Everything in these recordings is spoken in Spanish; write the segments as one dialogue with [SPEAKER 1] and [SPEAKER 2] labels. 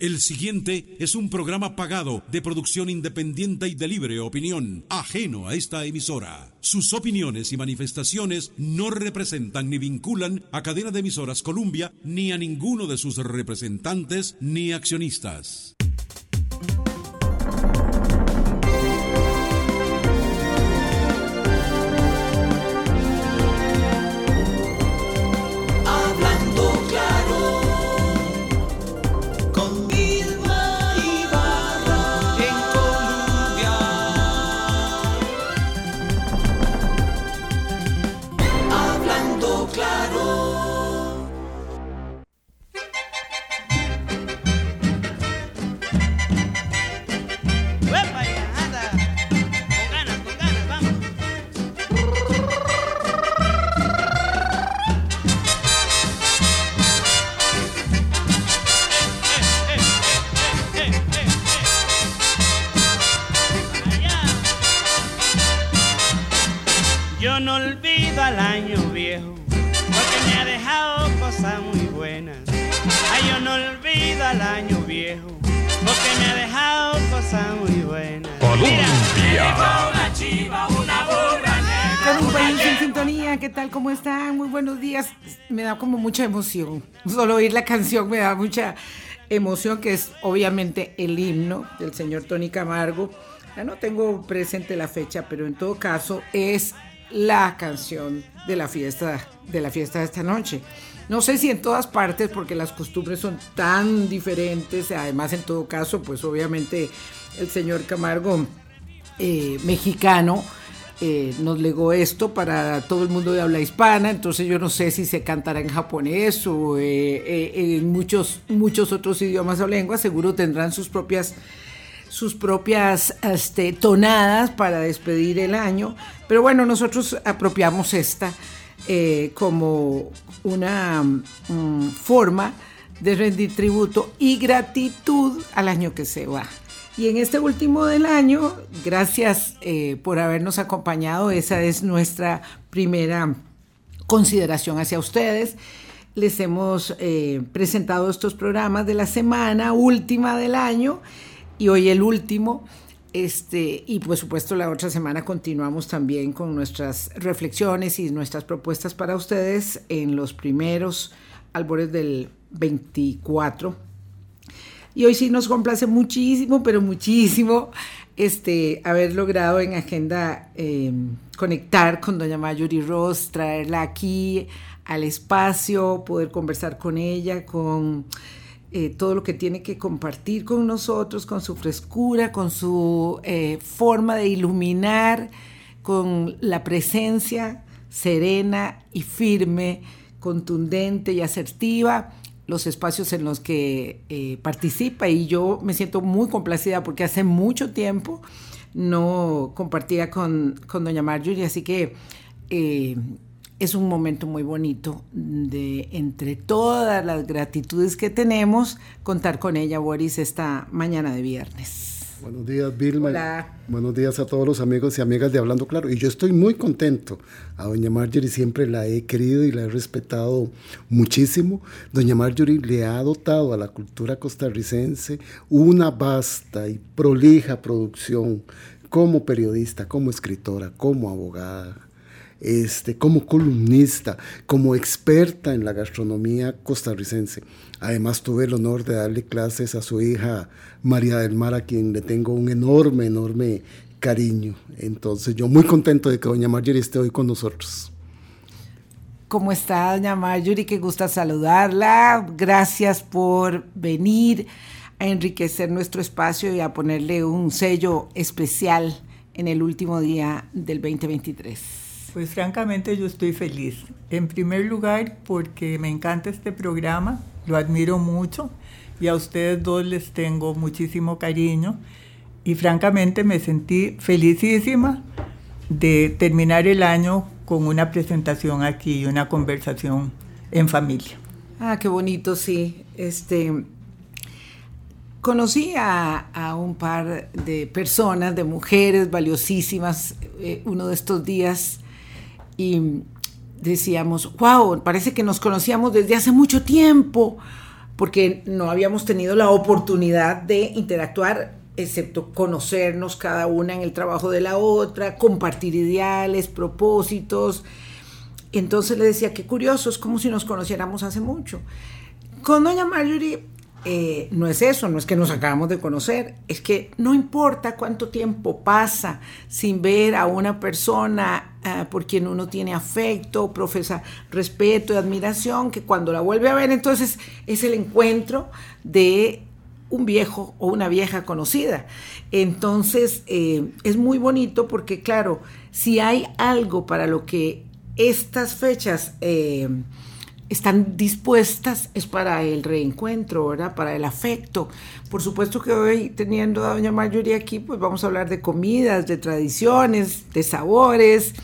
[SPEAKER 1] El siguiente es un programa pagado de producción independiente y de libre opinión, ajeno a esta emisora. Sus opiniones y manifestaciones no representan ni vinculan a cadena de emisoras Columbia ni a ninguno de sus representantes ni accionistas.
[SPEAKER 2] Como mucha emoción. Solo oír la canción me da mucha emoción, que es obviamente el himno del señor Tony Camargo. Ya no tengo presente la fecha, pero en todo caso es la canción de la fiesta de la fiesta de esta noche. No sé si en todas partes, porque las costumbres son tan diferentes. Además, en todo caso, pues obviamente el señor Camargo eh, mexicano eh, nos legó esto para todo el mundo de habla hispana, entonces yo no sé si se cantará en japonés o eh, eh, en muchos, muchos otros idiomas o lenguas, seguro tendrán sus propias sus propias este, tonadas para despedir el año, pero bueno, nosotros apropiamos esta eh, como una mm, forma de rendir tributo y gratitud al año que se va. Y en este último del año, gracias eh, por habernos acompañado. Esa es nuestra primera consideración hacia ustedes. Les hemos eh, presentado estos programas de la semana última del año y hoy el último. Este, y por supuesto la otra semana continuamos también con nuestras reflexiones y nuestras propuestas para ustedes en los primeros albores del 24 y hoy sí nos complace muchísimo, pero muchísimo, este, haber logrado en agenda eh, conectar con doña Mayuri Ross, traerla aquí al espacio, poder conversar con ella, con eh, todo lo que tiene que compartir con nosotros, con su frescura, con su eh, forma de iluminar, con la presencia serena y firme, contundente y asertiva los espacios en los que eh, participa y yo me siento muy complacida porque hace mucho tiempo no compartía con, con doña Marjorie, así que eh, es un momento muy bonito de entre todas las gratitudes que tenemos contar con ella, Boris, esta mañana de viernes.
[SPEAKER 3] Buenos días, Vilma.
[SPEAKER 2] Hola.
[SPEAKER 3] Buenos días a todos los amigos y amigas de Hablando Claro. Y yo estoy muy contento. A doña Marjorie siempre la he querido y la he respetado muchísimo. Doña Marjorie le ha dotado a la cultura costarricense una vasta y prolija producción como periodista, como escritora, como abogada, este, como columnista, como experta en la gastronomía costarricense. Además tuve el honor de darle clases a su hija María del Mar, a quien le tengo un enorme, enorme cariño. Entonces yo muy contento de que doña Marjorie esté hoy con nosotros.
[SPEAKER 2] ¿Cómo está, doña Marjorie? Qué gusta saludarla. Gracias por venir a enriquecer nuestro espacio y a ponerle un sello especial en el último día del 2023.
[SPEAKER 4] Pues francamente yo estoy feliz. En primer lugar porque me encanta este programa, lo admiro mucho y a ustedes dos les tengo muchísimo cariño y francamente me sentí felicísima de terminar el año con una presentación aquí y una conversación en familia.
[SPEAKER 2] Ah, qué bonito, sí. Este, conocí a, un par de personas, de mujeres valiosísimas, eh, uno de estos días y decíamos, wow, parece que nos conocíamos desde hace mucho tiempo, porque no habíamos tenido la oportunidad de interactuar, excepto conocernos cada una en el trabajo de la otra, compartir ideales, propósitos. Entonces le decía, qué curioso, es como si nos conociéramos hace mucho. Con doña Marjorie eh, no es eso, no es que nos acabamos de conocer, es que no importa cuánto tiempo pasa sin ver a una persona uh, por quien uno tiene afecto, profesa respeto y admiración, que cuando la vuelve a ver entonces es el encuentro de un viejo o una vieja conocida. Entonces eh, es muy bonito porque claro, si hay algo para lo que estas fechas... Eh, están dispuestas es para el reencuentro, ¿verdad? Para el afecto. Por supuesto que hoy, teniendo a doña Marjorie aquí, pues vamos a hablar de comidas, de tradiciones, de sabores,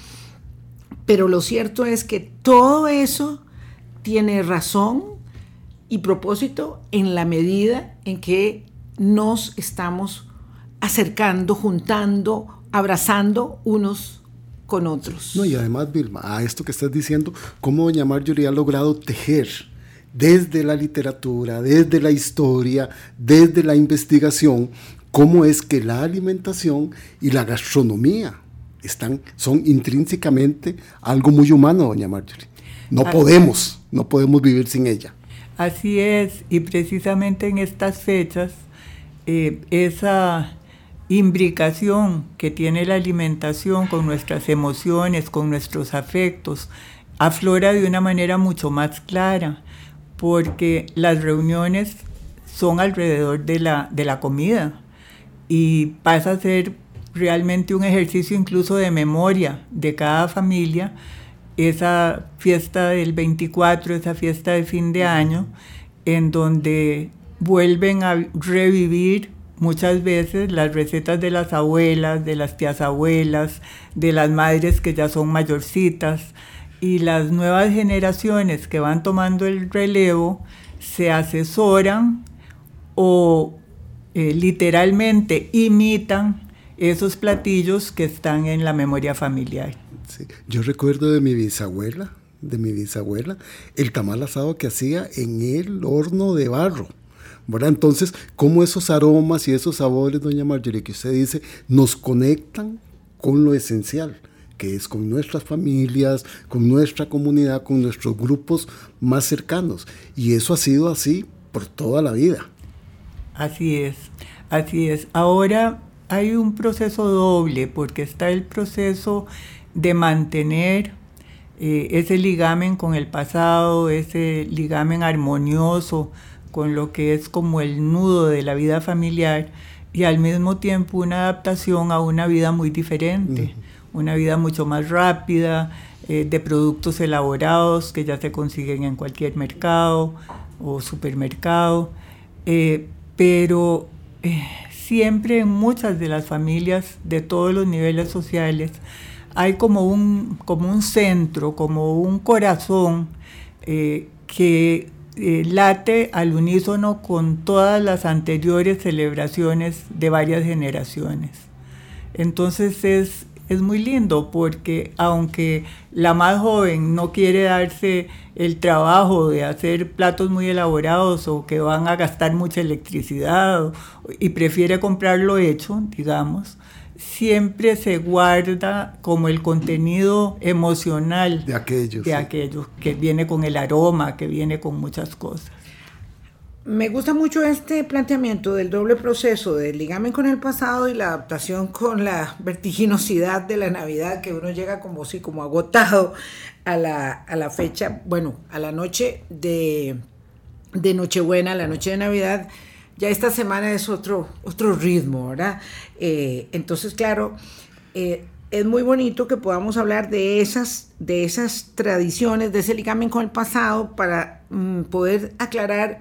[SPEAKER 2] pero lo cierto es que todo eso tiene razón y propósito en la medida en que nos estamos acercando, juntando, abrazando unos con otros.
[SPEAKER 3] No, y además, Vilma, a esto que estás diciendo, cómo doña Marjorie ha logrado tejer desde la literatura, desde la historia, desde la investigación, cómo es que la alimentación y la gastronomía están, son intrínsecamente algo muy humano, doña Marjorie. No Así podemos, no podemos vivir sin ella.
[SPEAKER 4] Así es, y precisamente en estas fechas, eh, esa imbricación que tiene la alimentación con nuestras emociones, con nuestros afectos, aflora de una manera mucho más clara, porque las reuniones son alrededor de la, de la comida y pasa a ser realmente un ejercicio incluso de memoria de cada familia, esa fiesta del 24, esa fiesta de fin de año, en donde vuelven a revivir muchas veces las recetas de las abuelas, de las tías abuelas, de las madres que ya son mayorcitas y las nuevas generaciones que van tomando el relevo se asesoran o eh, literalmente imitan esos platillos que están en la memoria familiar.
[SPEAKER 3] Yo recuerdo de mi bisabuela, de mi bisabuela, el tamal asado que hacía en el horno de barro entonces, cómo esos aromas y esos sabores, doña Marjorie, que usted dice, nos conectan con lo esencial, que es con nuestras familias, con nuestra comunidad, con nuestros grupos más cercanos. Y eso ha sido así por toda la vida.
[SPEAKER 4] Así es, así es. Ahora hay un proceso doble, porque está el proceso de mantener eh, ese ligamen con el pasado, ese ligamen armonioso con lo que es como el nudo de la vida familiar y al mismo tiempo una adaptación a una vida muy diferente, una vida mucho más rápida, eh, de productos elaborados que ya se consiguen en cualquier mercado o supermercado, eh, pero eh, siempre en muchas de las familias de todos los niveles sociales hay como un, como un centro, como un corazón que eh, late al unísono con todas las anteriores celebraciones de varias generaciones. Entonces es, es muy lindo porque aunque la más joven no quiere darse el trabajo de hacer platos muy elaborados o que van a gastar mucha electricidad y prefiere comprarlo hecho, digamos, siempre se guarda como el contenido emocional
[SPEAKER 3] de aquellos,
[SPEAKER 4] de aquellos que viene con el aroma, que viene con muchas cosas.
[SPEAKER 2] Me gusta mucho este planteamiento del doble proceso del ligamen con el pasado y la adaptación con la vertiginosidad de la Navidad, que uno llega como si como agotado a la, a la fecha, bueno, a la noche de, de Nochebuena, la noche de Navidad ya esta semana es otro, otro ritmo, ¿verdad? Eh, entonces, claro, eh, es muy bonito que podamos hablar de esas, de esas tradiciones, de ese ligamen con el pasado, para mm, poder aclarar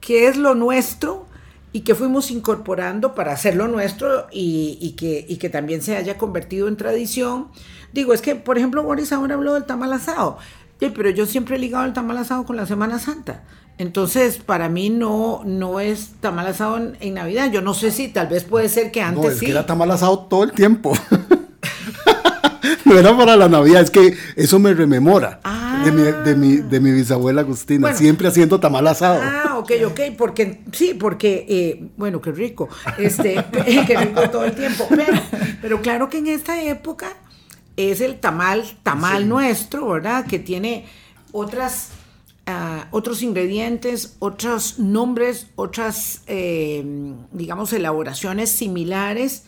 [SPEAKER 2] qué es lo nuestro y qué fuimos incorporando para hacerlo nuestro y, que, y que también se haya convertido en tradición. Digo, es que, por ejemplo, Boris ahora habló del tamal asado, pero yo siempre he ligado el tamal asado con la Semana Santa. Entonces, para mí no, no es tamal asado en, Navidad. Yo no sé si tal vez puede ser que antes
[SPEAKER 3] no, es
[SPEAKER 2] sí.
[SPEAKER 3] Que era tamal asado todo el tiempo. no era para la Navidad, es que eso me rememora.
[SPEAKER 2] Ah,
[SPEAKER 3] de, mi, de, mi, de mi bisabuela Agustina,
[SPEAKER 2] Bueno.
[SPEAKER 3] siempre haciendo tamal asado.
[SPEAKER 2] Ah, ok, ok, porque sí, porque, eh, bueno, qué rico, este, qué rico todo el tiempo, pero, pero claro que en esta época es el tamal, tamal nuestro, ¿verdad? Que tiene otras, otros ingredientes, otros nombres, otras, eh, digamos, elaboraciones similares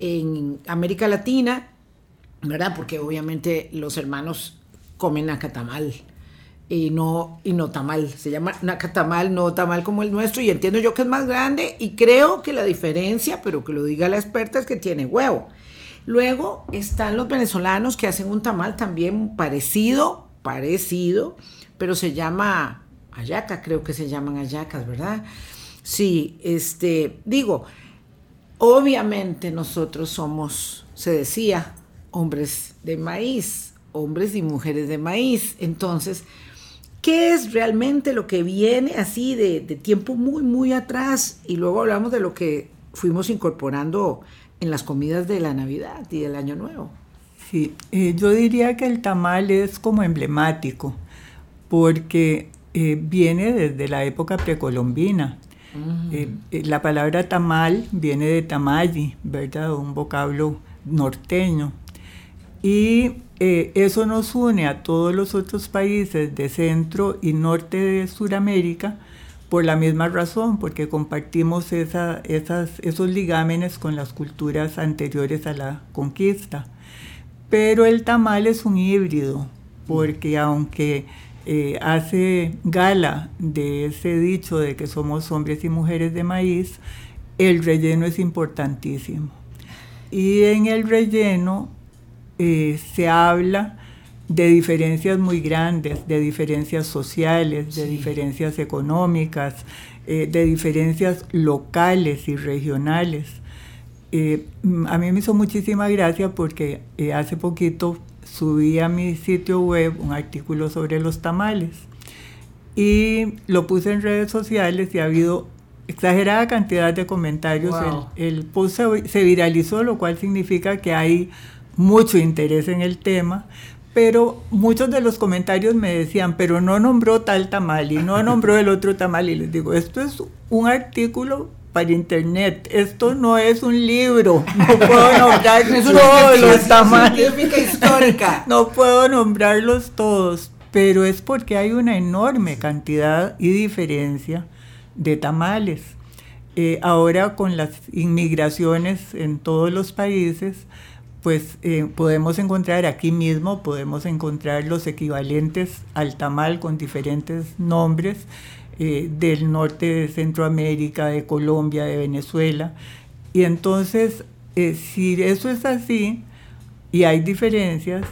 [SPEAKER 2] en América Latina, ¿verdad? Porque obviamente los hermanos comen nacatamal y no, y no tamal. Se llama nacatamal, no tamal como el nuestro. Y entiendo yo que es más grande y creo que la diferencia, pero que lo diga la experta, es que tiene huevo. Luego están los venezolanos que hacen un tamal también parecido, parecido, pero se llama ayaca, creo que se llaman ayacas, ¿verdad? Sí, este, digo, Obviamente nosotros somos, se decía, hombres de maíz, hombres y mujeres de maíz. Entonces, ¿qué es realmente lo que viene así de, de tiempo muy, muy atrás? Y luego hablamos de lo que fuimos incorporando en las comidas de la Navidad y del Año Nuevo.
[SPEAKER 4] Sí, eh, yo diría que el tamal es como emblemático, porque eh, viene desde la época precolombina. Eh, eh, la palabra tamal viene de tamalli, ¿verdad? Un vocablo norteño. Y eso nos une a todos los otros países de centro y norte de Sudamérica por la misma razón, porque compartimos esa- esas, esos ligámenes con las culturas anteriores a la conquista. Pero el tamal es un híbrido, porque aunque eh, hace gala de ese dicho de que somos hombres y mujeres de maíz, el relleno es importantísimo. Y en el relleno eh, se habla de diferencias muy grandes, de diferencias sociales, de diferencias económicas, eh, de diferencias locales y regionales. Eh, mm, a mí me hizo muchísima gracia porque eh, hace poquito subí a mi sitio web un artículo sobre los tamales y lo puse en redes sociales y ha habido exagerada cantidad de comentarios.
[SPEAKER 2] Wow.
[SPEAKER 4] El, el post se, se viralizó, lo cual significa que hay mucho interés en el tema. Pero muchos de los comentarios me decían, pero no nombró tal tamal y no nombró el otro tamal. Y les digo, esto es un artículo para internet, esto no es un libro. No puedo nombrar todos los tamales.
[SPEAKER 2] científica histórica.
[SPEAKER 4] No puedo nombrarlos todos, pero es porque hay una enorme cantidad y diferencia de tamales. Eh, ahora con las inmigraciones en todos los países, pues eh, podemos encontrar aquí mismo, podemos encontrar los equivalentes al tamal con diferentes nombres eh, del norte de Centroamérica, de Colombia, de Venezuela. Y entonces, eh, si eso es así y hay diferencias,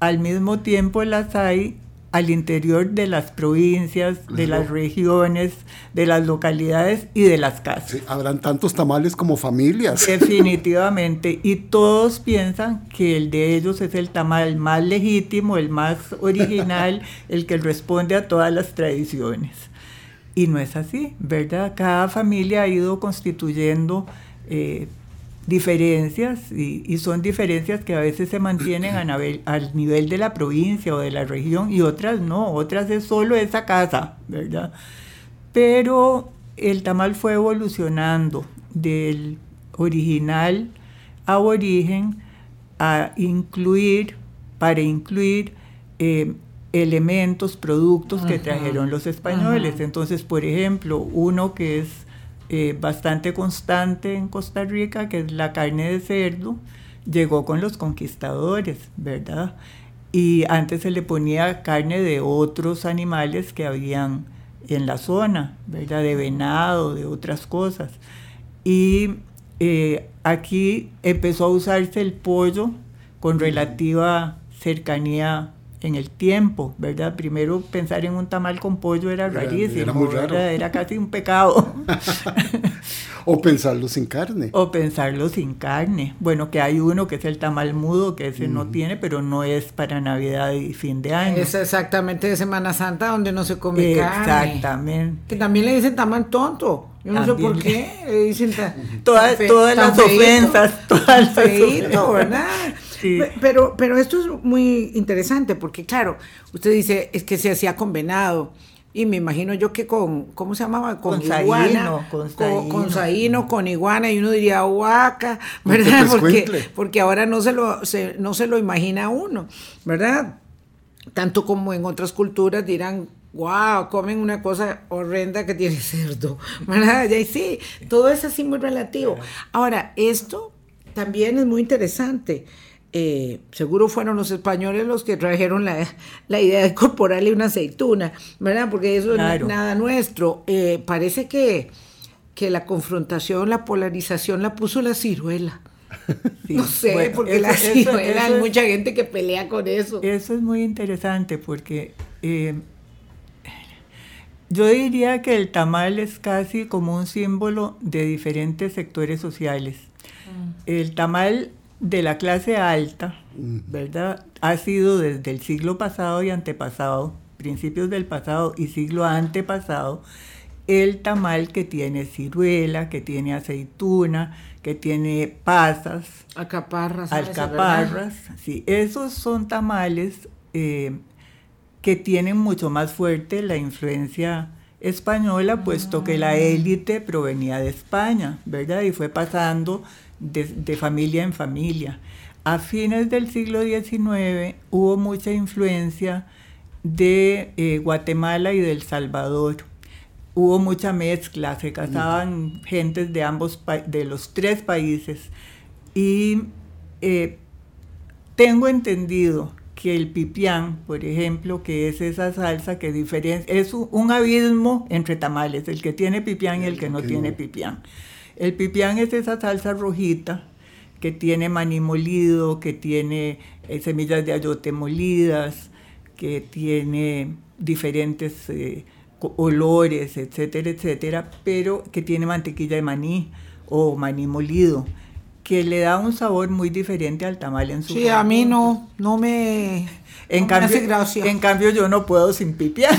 [SPEAKER 4] al mismo tiempo las hay al interior de las provincias, de las regiones, de las localidades y de las casas.
[SPEAKER 3] Sí, habrán tantos tamales como familias.
[SPEAKER 4] Definitivamente. Y todos piensan que el de ellos es el tamal más legítimo, el más original, el que responde a todas las tradiciones. Y no es así, ¿verdad? Cada familia ha ido constituyendo eh, diferencias y, son diferencias que a veces se mantienen al nivel de la provincia o de la región y otras no, otras es solo esa casa, ¿verdad? Pero el tamal fue evolucionando del original aborigen a incluir, para incluir eh, elementos, productos que trajeron los españoles. Entonces, por ejemplo, uno que es eh, bastante constante en Costa Rica, que es la carne de cerdo, llegó con los conquistadores, ¿verdad? Y antes se le ponía carne de otros animales que habían en la zona, ¿verdad? De venado, de otras cosas. Y eh, aquí empezó a usarse el pollo con relativa cercanía en el tiempo, ¿verdad? Primero pensar en un tamal con pollo era
[SPEAKER 3] Era-
[SPEAKER 4] rarísimo,
[SPEAKER 3] era muy raro.
[SPEAKER 4] ¿verdad? Era casi un pecado.
[SPEAKER 3] O pensarlo sin carne.
[SPEAKER 4] o pensarlo sin carne. Bueno, que hay uno que es el tamal mudo, que ese no tiene, pero no es para Navidad y fin de año.
[SPEAKER 2] Es exactamente de Semana Santa donde no se come carne.
[SPEAKER 4] Exactamente.
[SPEAKER 2] Que también le dicen tamal tonto. Yo no sé por qué. Le dicen ta-
[SPEAKER 4] Todas-
[SPEAKER 2] tan fe-
[SPEAKER 4] todas
[SPEAKER 2] tan
[SPEAKER 4] las
[SPEAKER 2] feíto,
[SPEAKER 4] ofensas, todas
[SPEAKER 2] tan
[SPEAKER 4] las ofensas.
[SPEAKER 2] ¿verdad?
[SPEAKER 4] Sí.
[SPEAKER 2] Pero, pero esto es muy interesante porque, claro, usted dice es que se hacía con venado. Y me imagino yo que con, ¿cómo se llamaba? Con,
[SPEAKER 4] Con
[SPEAKER 2] iguana.
[SPEAKER 4] saíno, con
[SPEAKER 2] con, con
[SPEAKER 4] saíno.
[SPEAKER 2] saíno, con iguana. Y uno diría huaca, ¿verdad? Porque, porque ahora no se, lo, se- no se lo imagina uno, ¿verdad? Tanto como en otras culturas dirán, wow, comen una cosa horrenda que tiene cerdo, ¿verdad? Y ahí sí, todo es así muy relativo. Ahora, esto también es muy interesante. Eh, seguro fueron los españoles los que trajeron la, la idea de incorporarle una aceituna, ¿verdad? Porque eso
[SPEAKER 4] Claro.
[SPEAKER 2] no es nada nuestro. Eh, parece que, que la confrontación, la polarización la puso la ciruela.
[SPEAKER 4] Sí.
[SPEAKER 2] No sé,
[SPEAKER 4] Bueno,
[SPEAKER 2] porque
[SPEAKER 4] eso-
[SPEAKER 2] la ciruela,
[SPEAKER 4] eso
[SPEAKER 2] hay mucha gente que pelea con eso.
[SPEAKER 4] Eso es muy interesante porque eh, yo diría que el tamal es casi como un símbolo de diferentes sectores sociales. El tamal de la clase alta, ¿verdad? Ha sido desde el siglo pasado y antepasado, principios del pasado y siglo antepasado, el tamal que tiene ciruela, que tiene aceituna, que tiene pasas,
[SPEAKER 2] Alcaparras. ¿sabes?
[SPEAKER 4] alcaparras, sí, esos son tamales eh, que tienen mucho más fuerte la influencia española, puesto que la élite provenía de España, ¿verdad? Y fue pasando de, de familia en familia. A fines del siglo XIX hubo mucha influencia de eh, Guatemala y del Salvador. Hubo mucha mezcla, se casaban gentes de ambos de los tres países y eh, tengo entendido que el pipián, por ejemplo, que es esa salsa que diferencia, es un, un abismo entre tamales, el que tiene pipián y el que no
[SPEAKER 3] que
[SPEAKER 4] tiene
[SPEAKER 3] no.
[SPEAKER 4] pipián. El pipián es esa salsa rojita que tiene maní molido, que tiene eh, semillas de ayote molidas, que tiene diferentes eh, olores, etcétera, etcétera, pero que tiene mantequilla de maní o maní molido, que le da un sabor muy diferente al tamal en su
[SPEAKER 2] Sí, a mí no, no me,
[SPEAKER 4] En cambio, en cambio yo no puedo sin pipián.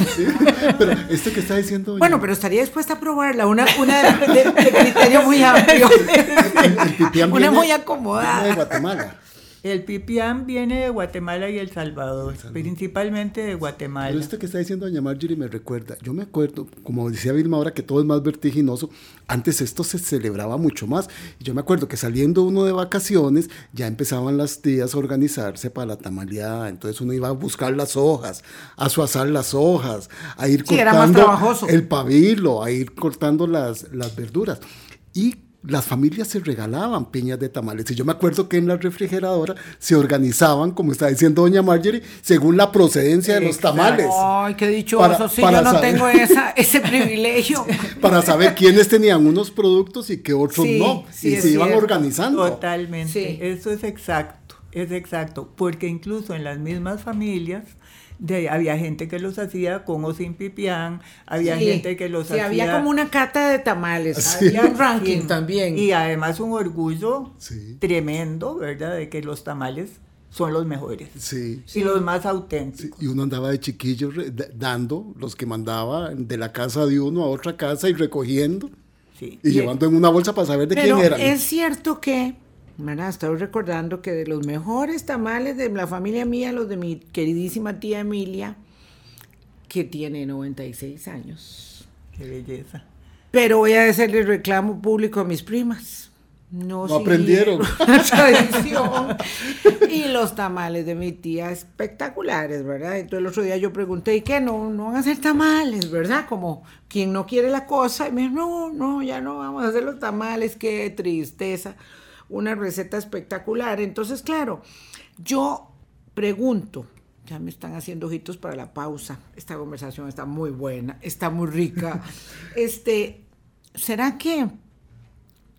[SPEAKER 3] Pero esto que está diciendo.
[SPEAKER 2] Bueno, pero estaría dispuesta a probarla, una, una de, de- de criterio muy amplio,
[SPEAKER 3] el, el pipián
[SPEAKER 2] una
[SPEAKER 3] viene-
[SPEAKER 2] muy
[SPEAKER 3] viene de
[SPEAKER 2] acomodada.
[SPEAKER 3] Guatemala.
[SPEAKER 4] El pipián viene de Guatemala y El Salvador, principalmente de Guatemala.
[SPEAKER 3] Pero esto que está diciendo doña Marjorie me recuerda. Yo me acuerdo, como decía Vilma ahora, que todo es más vertiginoso. Antes esto se celebraba mucho más. Y yo me acuerdo que saliendo uno de vacaciones, ya empezaban las tías a organizarse para la tamaleada. Entonces uno iba a buscar las hojas, a suazar las hojas, a ir
[SPEAKER 2] Sí,
[SPEAKER 3] cortando el pabilo, a ir cortando las, las verduras. Y las familias se regalaban piñas de tamales. Y yo me acuerdo que en la refrigeradora se organizaban, como está diciendo doña Marjorie, según la procedencia de los tamales.
[SPEAKER 2] Ay, qué dichoso,
[SPEAKER 3] Para-
[SPEAKER 2] sí,
[SPEAKER 3] para
[SPEAKER 2] yo no
[SPEAKER 3] saber.
[SPEAKER 2] tengo esa, ese privilegio.
[SPEAKER 3] Para saber quiénes tenían unos productos y qué otros
[SPEAKER 2] Sí,
[SPEAKER 3] no.
[SPEAKER 2] sí,
[SPEAKER 3] y se iban organizando.
[SPEAKER 4] Totalmente,
[SPEAKER 2] Sí.
[SPEAKER 4] eso es exacto, es exacto, porque incluso en las mismas familias de, había gente que los hacía con o sin pipián, había
[SPEAKER 2] Sí,
[SPEAKER 4] gente que los
[SPEAKER 2] sí,
[SPEAKER 4] hacía...
[SPEAKER 2] había como una cata de tamales,
[SPEAKER 3] Sí.
[SPEAKER 2] había un ranking
[SPEAKER 4] Sí.
[SPEAKER 2] también.
[SPEAKER 4] Y además un orgullo
[SPEAKER 3] Sí.
[SPEAKER 4] tremendo, ¿verdad? De que los tamales son los mejores
[SPEAKER 3] Sí.
[SPEAKER 4] y los más
[SPEAKER 3] Sí,
[SPEAKER 4] auténticos.
[SPEAKER 3] Y uno andaba de chiquillo dando los que mandaba de la casa de uno a otra casa y recogiendo
[SPEAKER 4] Sí.
[SPEAKER 3] y llevando en una bolsa para saber de
[SPEAKER 2] Pero
[SPEAKER 3] quién eran.
[SPEAKER 2] es cierto que, ¿verdad? Estoy recordando que de los mejores tamales de la familia mía, los de mi queridísima tía Emilia, que tiene 96 años.
[SPEAKER 4] Qué belleza.
[SPEAKER 2] Pero voy a hacerle reclamo público a mis primas. No,
[SPEAKER 3] No aprendieron.
[SPEAKER 2] siguieron La tradición. y los tamales de mi tía espectaculares, ¿verdad? Entonces el otro día yo pregunté, ¿y qué? No, no van a hacer tamales, ¿verdad? Como quien no quiere la cosa. Y me dijo, no, no, ya no vamos a hacer los tamales, qué tristeza. Una receta espectacular. Entonces, claro, yo pregunto, ya me están haciendo ojitos para la pausa. Esta conversación está muy buena, está muy rica. Este, ¿será que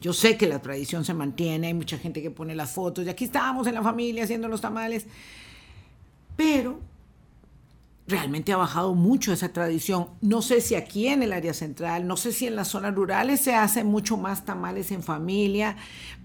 [SPEAKER 2] yo sé que la tradición se mantiene, hay mucha gente que pone las fotos, y aquí estábamos en la familia haciendo los tamales, pero realmente ha bajado mucho esa tradición. No sé si aquí en el área central, no sé si en las zonas rurales se hacen mucho más tamales en familia,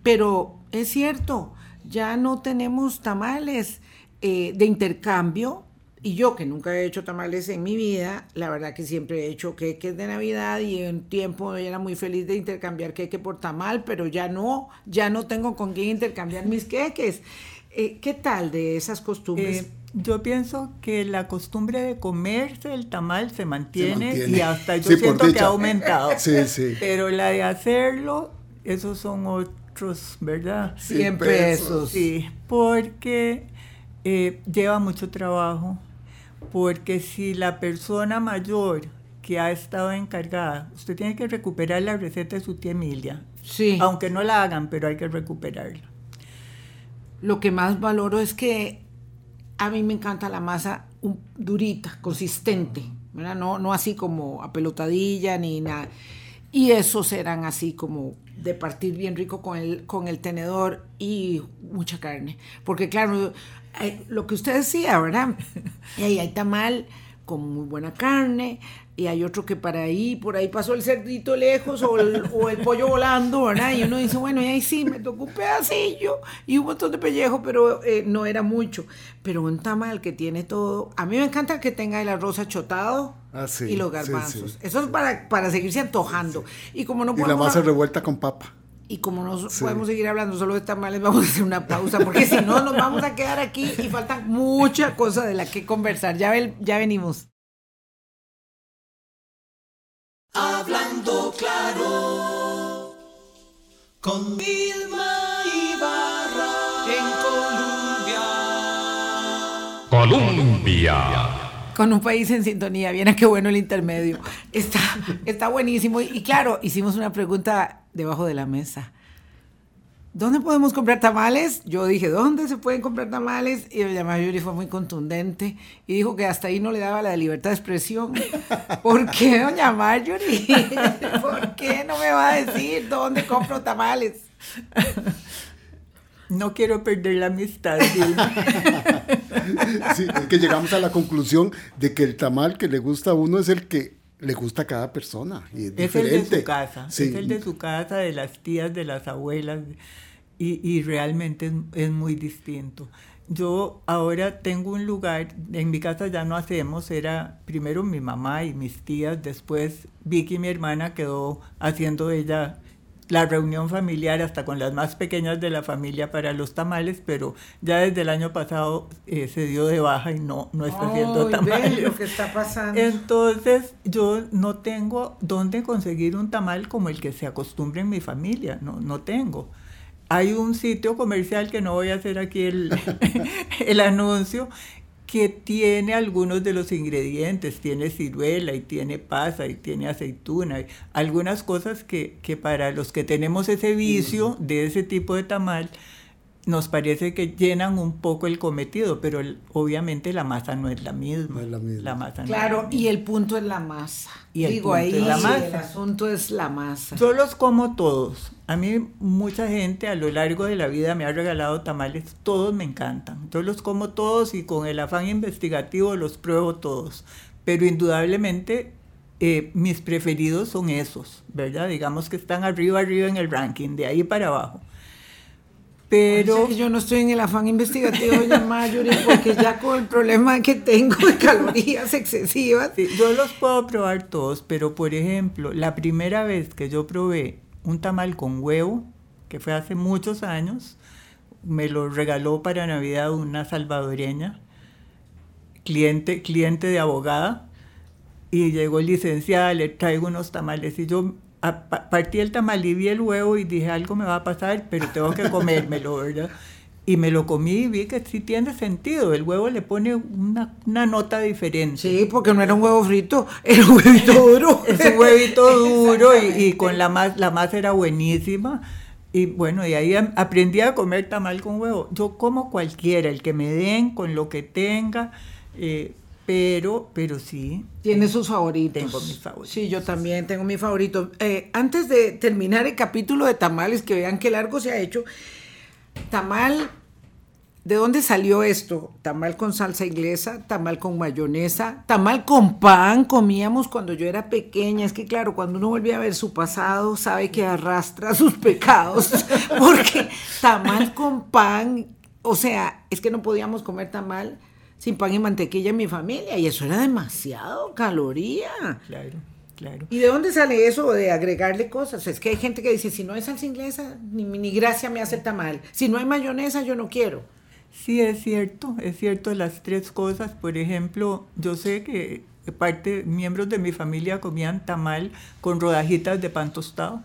[SPEAKER 2] pero es cierto, ya no tenemos tamales eh, de intercambio. Y yo que nunca he hecho tamales en mi vida, la verdad que siempre he hecho queques de Navidad y en tiempo era muy feliz de intercambiar queque por tamal, pero ya no, ya no tengo con quién intercambiar mis queques. Eh, ¿Qué tal de esas costumbres?
[SPEAKER 4] Eh, yo pienso que la costumbre de comerse el tamal se mantiene,
[SPEAKER 3] mantiene.
[SPEAKER 4] y hasta yo
[SPEAKER 3] Sí,
[SPEAKER 4] siento que ha aumentado.
[SPEAKER 3] Sí, sí.
[SPEAKER 4] Pero la de hacerlo, esos son otros, ¿verdad?
[SPEAKER 2] 100 pesos.
[SPEAKER 4] Sí, porque eh, lleva mucho trabajo, porque si la persona mayor que ha estado encargada, usted tiene que recuperar la receta de su tía Emilia,
[SPEAKER 2] Sí.
[SPEAKER 4] aunque no la hagan, pero hay que recuperarla.
[SPEAKER 2] Lo que más valoro es que a mí me encanta la masa durita, consistente. No, no así como apelotadilla ni nada. Y esos eran así como de partir bien rico con el, con el tenedor y mucha carne. Porque claro, eh, lo que usted decía, ¿verdad? Y ahí hay tamal con muy buena carne y hay otro que para ahí, por ahí pasó el cerdito lejos o el, o el pollo volando, ¿verdad? Y uno dice, bueno, y ahí sí, me tocó un pedacillo y un montón de pellejo, pero eh, no era mucho. Pero un tamal que tiene todo, a mí me encanta que tenga el arroz achotado
[SPEAKER 3] Ah, sí,
[SPEAKER 2] y los garbanzos.
[SPEAKER 3] sí.
[SPEAKER 2] Eso es para, para seguirse antojando. Y como no
[SPEAKER 3] Y la
[SPEAKER 2] podemos-
[SPEAKER 3] masa revuelta con papa.
[SPEAKER 2] y como no
[SPEAKER 3] Sí.
[SPEAKER 2] podemos seguir hablando solo de tamales, vamos a hacer una pausa, porque si no nos vamos a quedar aquí y falta mucha cosa de la que conversar. Ya, ven- ya venimos.
[SPEAKER 5] Hablando claro con Vilma Ibarra en Colombia.
[SPEAKER 6] Colombia.
[SPEAKER 2] Con un país en sintonía, viene qué bueno el intermedio. Está, está buenísimo. Y, y claro, hicimos una pregunta debajo de la mesa. ¿Dónde podemos comprar tamales? Yo dije, ¿dónde se pueden comprar tamales? Y doña Mayuri fue muy contundente y dijo que hasta ahí no le daba la libertad de expresión. ¿Por qué, doña Marjorie? ¿Por qué no me va a decir dónde compro tamales?
[SPEAKER 4] No quiero perder la amistad.
[SPEAKER 3] Sí, es que llegamos a la conclusión de que el tamal que le gusta a uno es el que le gusta a cada persona. Y es,
[SPEAKER 4] Es el de su casa,
[SPEAKER 3] Sí.
[SPEAKER 4] es el de su casa, de las tías, de las abuelas, y, y realmente es, es muy distinto. Yo ahora tengo un lugar, en mi casa ya no hacemos, era primero mi mamá y mis tías, después Vicky, mi hermana, quedó haciendo ella la reunión familiar hasta con las más pequeñas de la familia para los tamales, pero ya desde el año pasado eh, se dio de baja y no, no está haciendo tamales.
[SPEAKER 2] lo que está pasando.
[SPEAKER 4] Entonces yo no tengo dónde conseguir un tamal como el que se acostumbra en mi familia, no, no tengo. Hay un sitio comercial que no voy a hacer aquí el, el anuncio que tiene algunos de los ingredientes, tiene ciruela y tiene pasa y tiene aceituna, y algunas cosas que, que para los que tenemos ese vicio de ese tipo de tamal, nos parece que llenan un poco el cometido, pero el- obviamente la masa no es la misma.
[SPEAKER 3] No es la misma.
[SPEAKER 4] masa no es
[SPEAKER 2] Claro,
[SPEAKER 4] la
[SPEAKER 2] y el punto es la masa.
[SPEAKER 4] Y el
[SPEAKER 2] Digo,
[SPEAKER 4] punto
[SPEAKER 2] ahí
[SPEAKER 4] es la masa.
[SPEAKER 2] el asunto es la masa.
[SPEAKER 4] Yo los como todos. A mí mucha gente a lo largo de la vida me ha regalado tamales, todos me encantan. Yo los como todos y con el afán investigativo los pruebo todos. Pero indudablemente eh, mis preferidos son esos, ¿verdad? Digamos que están arriba, arriba en el ranking, de ahí para abajo. Pero...
[SPEAKER 2] O sea que yo no estoy en el afán investigativo, doña Mayuri, porque ya con el problema que tengo de calorías excesivas.
[SPEAKER 4] Sí, yo los puedo probar todos, pero por ejemplo, la primera vez que yo probé un tamal con huevo, que fue hace muchos años, me lo regaló para Navidad una salvadoreña, cliente, cliente de abogada, y llegó licenciada, le traigo unos tamales, y yo a- pa- partí el tamal y vi el huevo y dije, algo me va a pasar, pero tengo que comérmelo, ¿verdad? Y me lo comí y vi que sí tiene sentido, el huevo le pone una, una nota diferente.
[SPEAKER 2] Sí, porque no era un huevo frito, era un huevito duro.
[SPEAKER 4] Es un huevito duro y, y con la masa, la masa era buenísima. Y bueno, y ahí aprendí a comer tamal con huevo. Yo como cualquiera, el que me den, con lo que tenga, eh, pero, pero sí.
[SPEAKER 2] Tiene sus favoritos.
[SPEAKER 4] Tengo mis favoritos.
[SPEAKER 2] Sí, yo también tengo mi favorito. Eh, antes de terminar el capítulo de tamales, que vean qué largo se ha hecho, tamal, ¿de dónde salió esto? Tamal con salsa inglesa, tamal con mayonesa, tamal con pan, comíamos cuando yo era pequeña. Es que claro, cuando uno volvía a ver su pasado, sabe que arrastra sus pecados, porque tamal con pan, o sea, es que no podíamos comer tamal sin pan y mantequilla en mi familia, y eso era demasiado caloría.
[SPEAKER 4] Claro, claro.
[SPEAKER 2] ¿Y de dónde sale eso de agregarle cosas? Es que hay gente que dice, si no hay salsa inglesa, ni, ni gracia me hace el tamal. Si no hay mayonesa, yo no quiero.
[SPEAKER 4] Sí, es cierto, es cierto las tres cosas. Por ejemplo, yo sé que parte, miembros de mi familia comían tamal con rodajitas de pan tostado,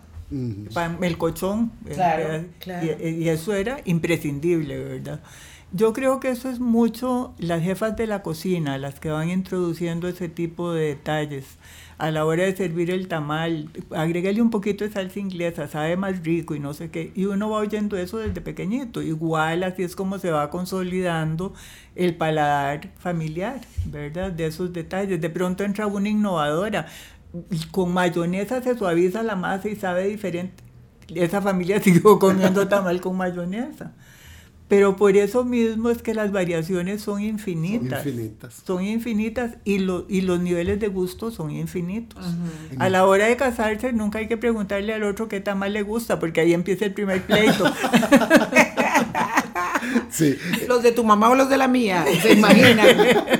[SPEAKER 4] pan, melcochón,
[SPEAKER 2] Claro, claro.
[SPEAKER 4] Y, y eso era imprescindible, ¿verdad? Yo creo que eso es mucho las jefas de la cocina, las que van introduciendo ese tipo de detalles. A la hora de servir el tamal, agrégale un poquito de salsa inglesa, sabe más rico y no sé qué. Y uno va oyendo eso desde pequeñito. Igual así es como se va consolidando el paladar familiar, ¿verdad? De esos detalles. De pronto entra una innovadora. Con mayonesa se suaviza la masa y sabe diferente. Esa familia siguió comiendo tamal con mayonesa. Pero por eso mismo es que las variaciones son infinitas.
[SPEAKER 3] Son infinitas.
[SPEAKER 4] Son infinitas y, lo- y los niveles de gusto son infinitos. A la hora de casarse nunca hay que preguntarle al otro qué tamal le gusta, porque ahí empieza el primer pleito.
[SPEAKER 3] Sí,
[SPEAKER 2] Los de tu mamá o los de la mía, se imaginan.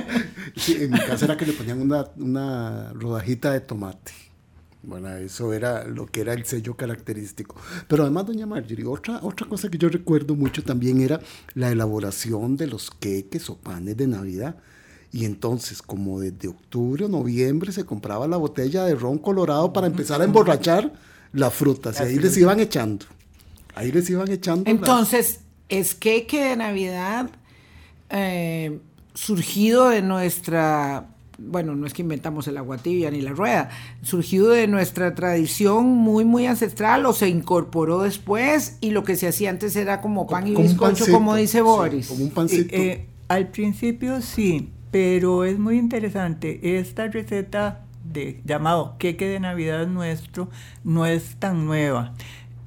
[SPEAKER 3] sí, en mi casa era que le ponían una, una rodajita de tomate. Bueno, eso era lo que era el sello característico. Pero además, doña Marjorie, otra, otra cosa que yo recuerdo mucho también era la elaboración de los queques o panes de Navidad. Y entonces, como desde octubre o noviembre se compraba la botella de ron colorado para empezar a emborrachar las frutas. Y ahí les iban echando. Ahí les iban echando. las-
[SPEAKER 2] Entonces, es queque de Navidad eh, surgido de nuestra, bueno, no es que inventamos el agua tibia ni la rueda, surgido de nuestra tradición muy, muy ancestral o se incorporó después y lo que se hacía antes era como pan y
[SPEAKER 3] como
[SPEAKER 2] bizcocho,
[SPEAKER 3] pancito,
[SPEAKER 2] como dice
[SPEAKER 3] sí,
[SPEAKER 2] Boris.
[SPEAKER 3] como un pancito.
[SPEAKER 4] Eh, al principio sí, pero es muy interesante. Esta receta de llamado queque de Navidad nuestro no es tan nueva.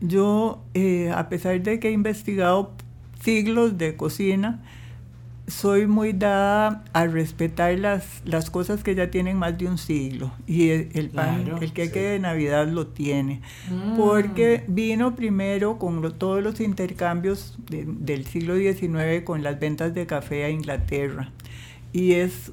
[SPEAKER 4] Yo, eh, a pesar de que he investigado siglos de cocina, soy muy dada a respetar las, las cosas que ya tienen más de un siglo. Y el, el pan,
[SPEAKER 2] Claro,
[SPEAKER 4] el queque de Navidad lo tiene. Porque vino primero con lo- todos los intercambios de- del siglo XIX con las ventas de café a Inglaterra. Y es,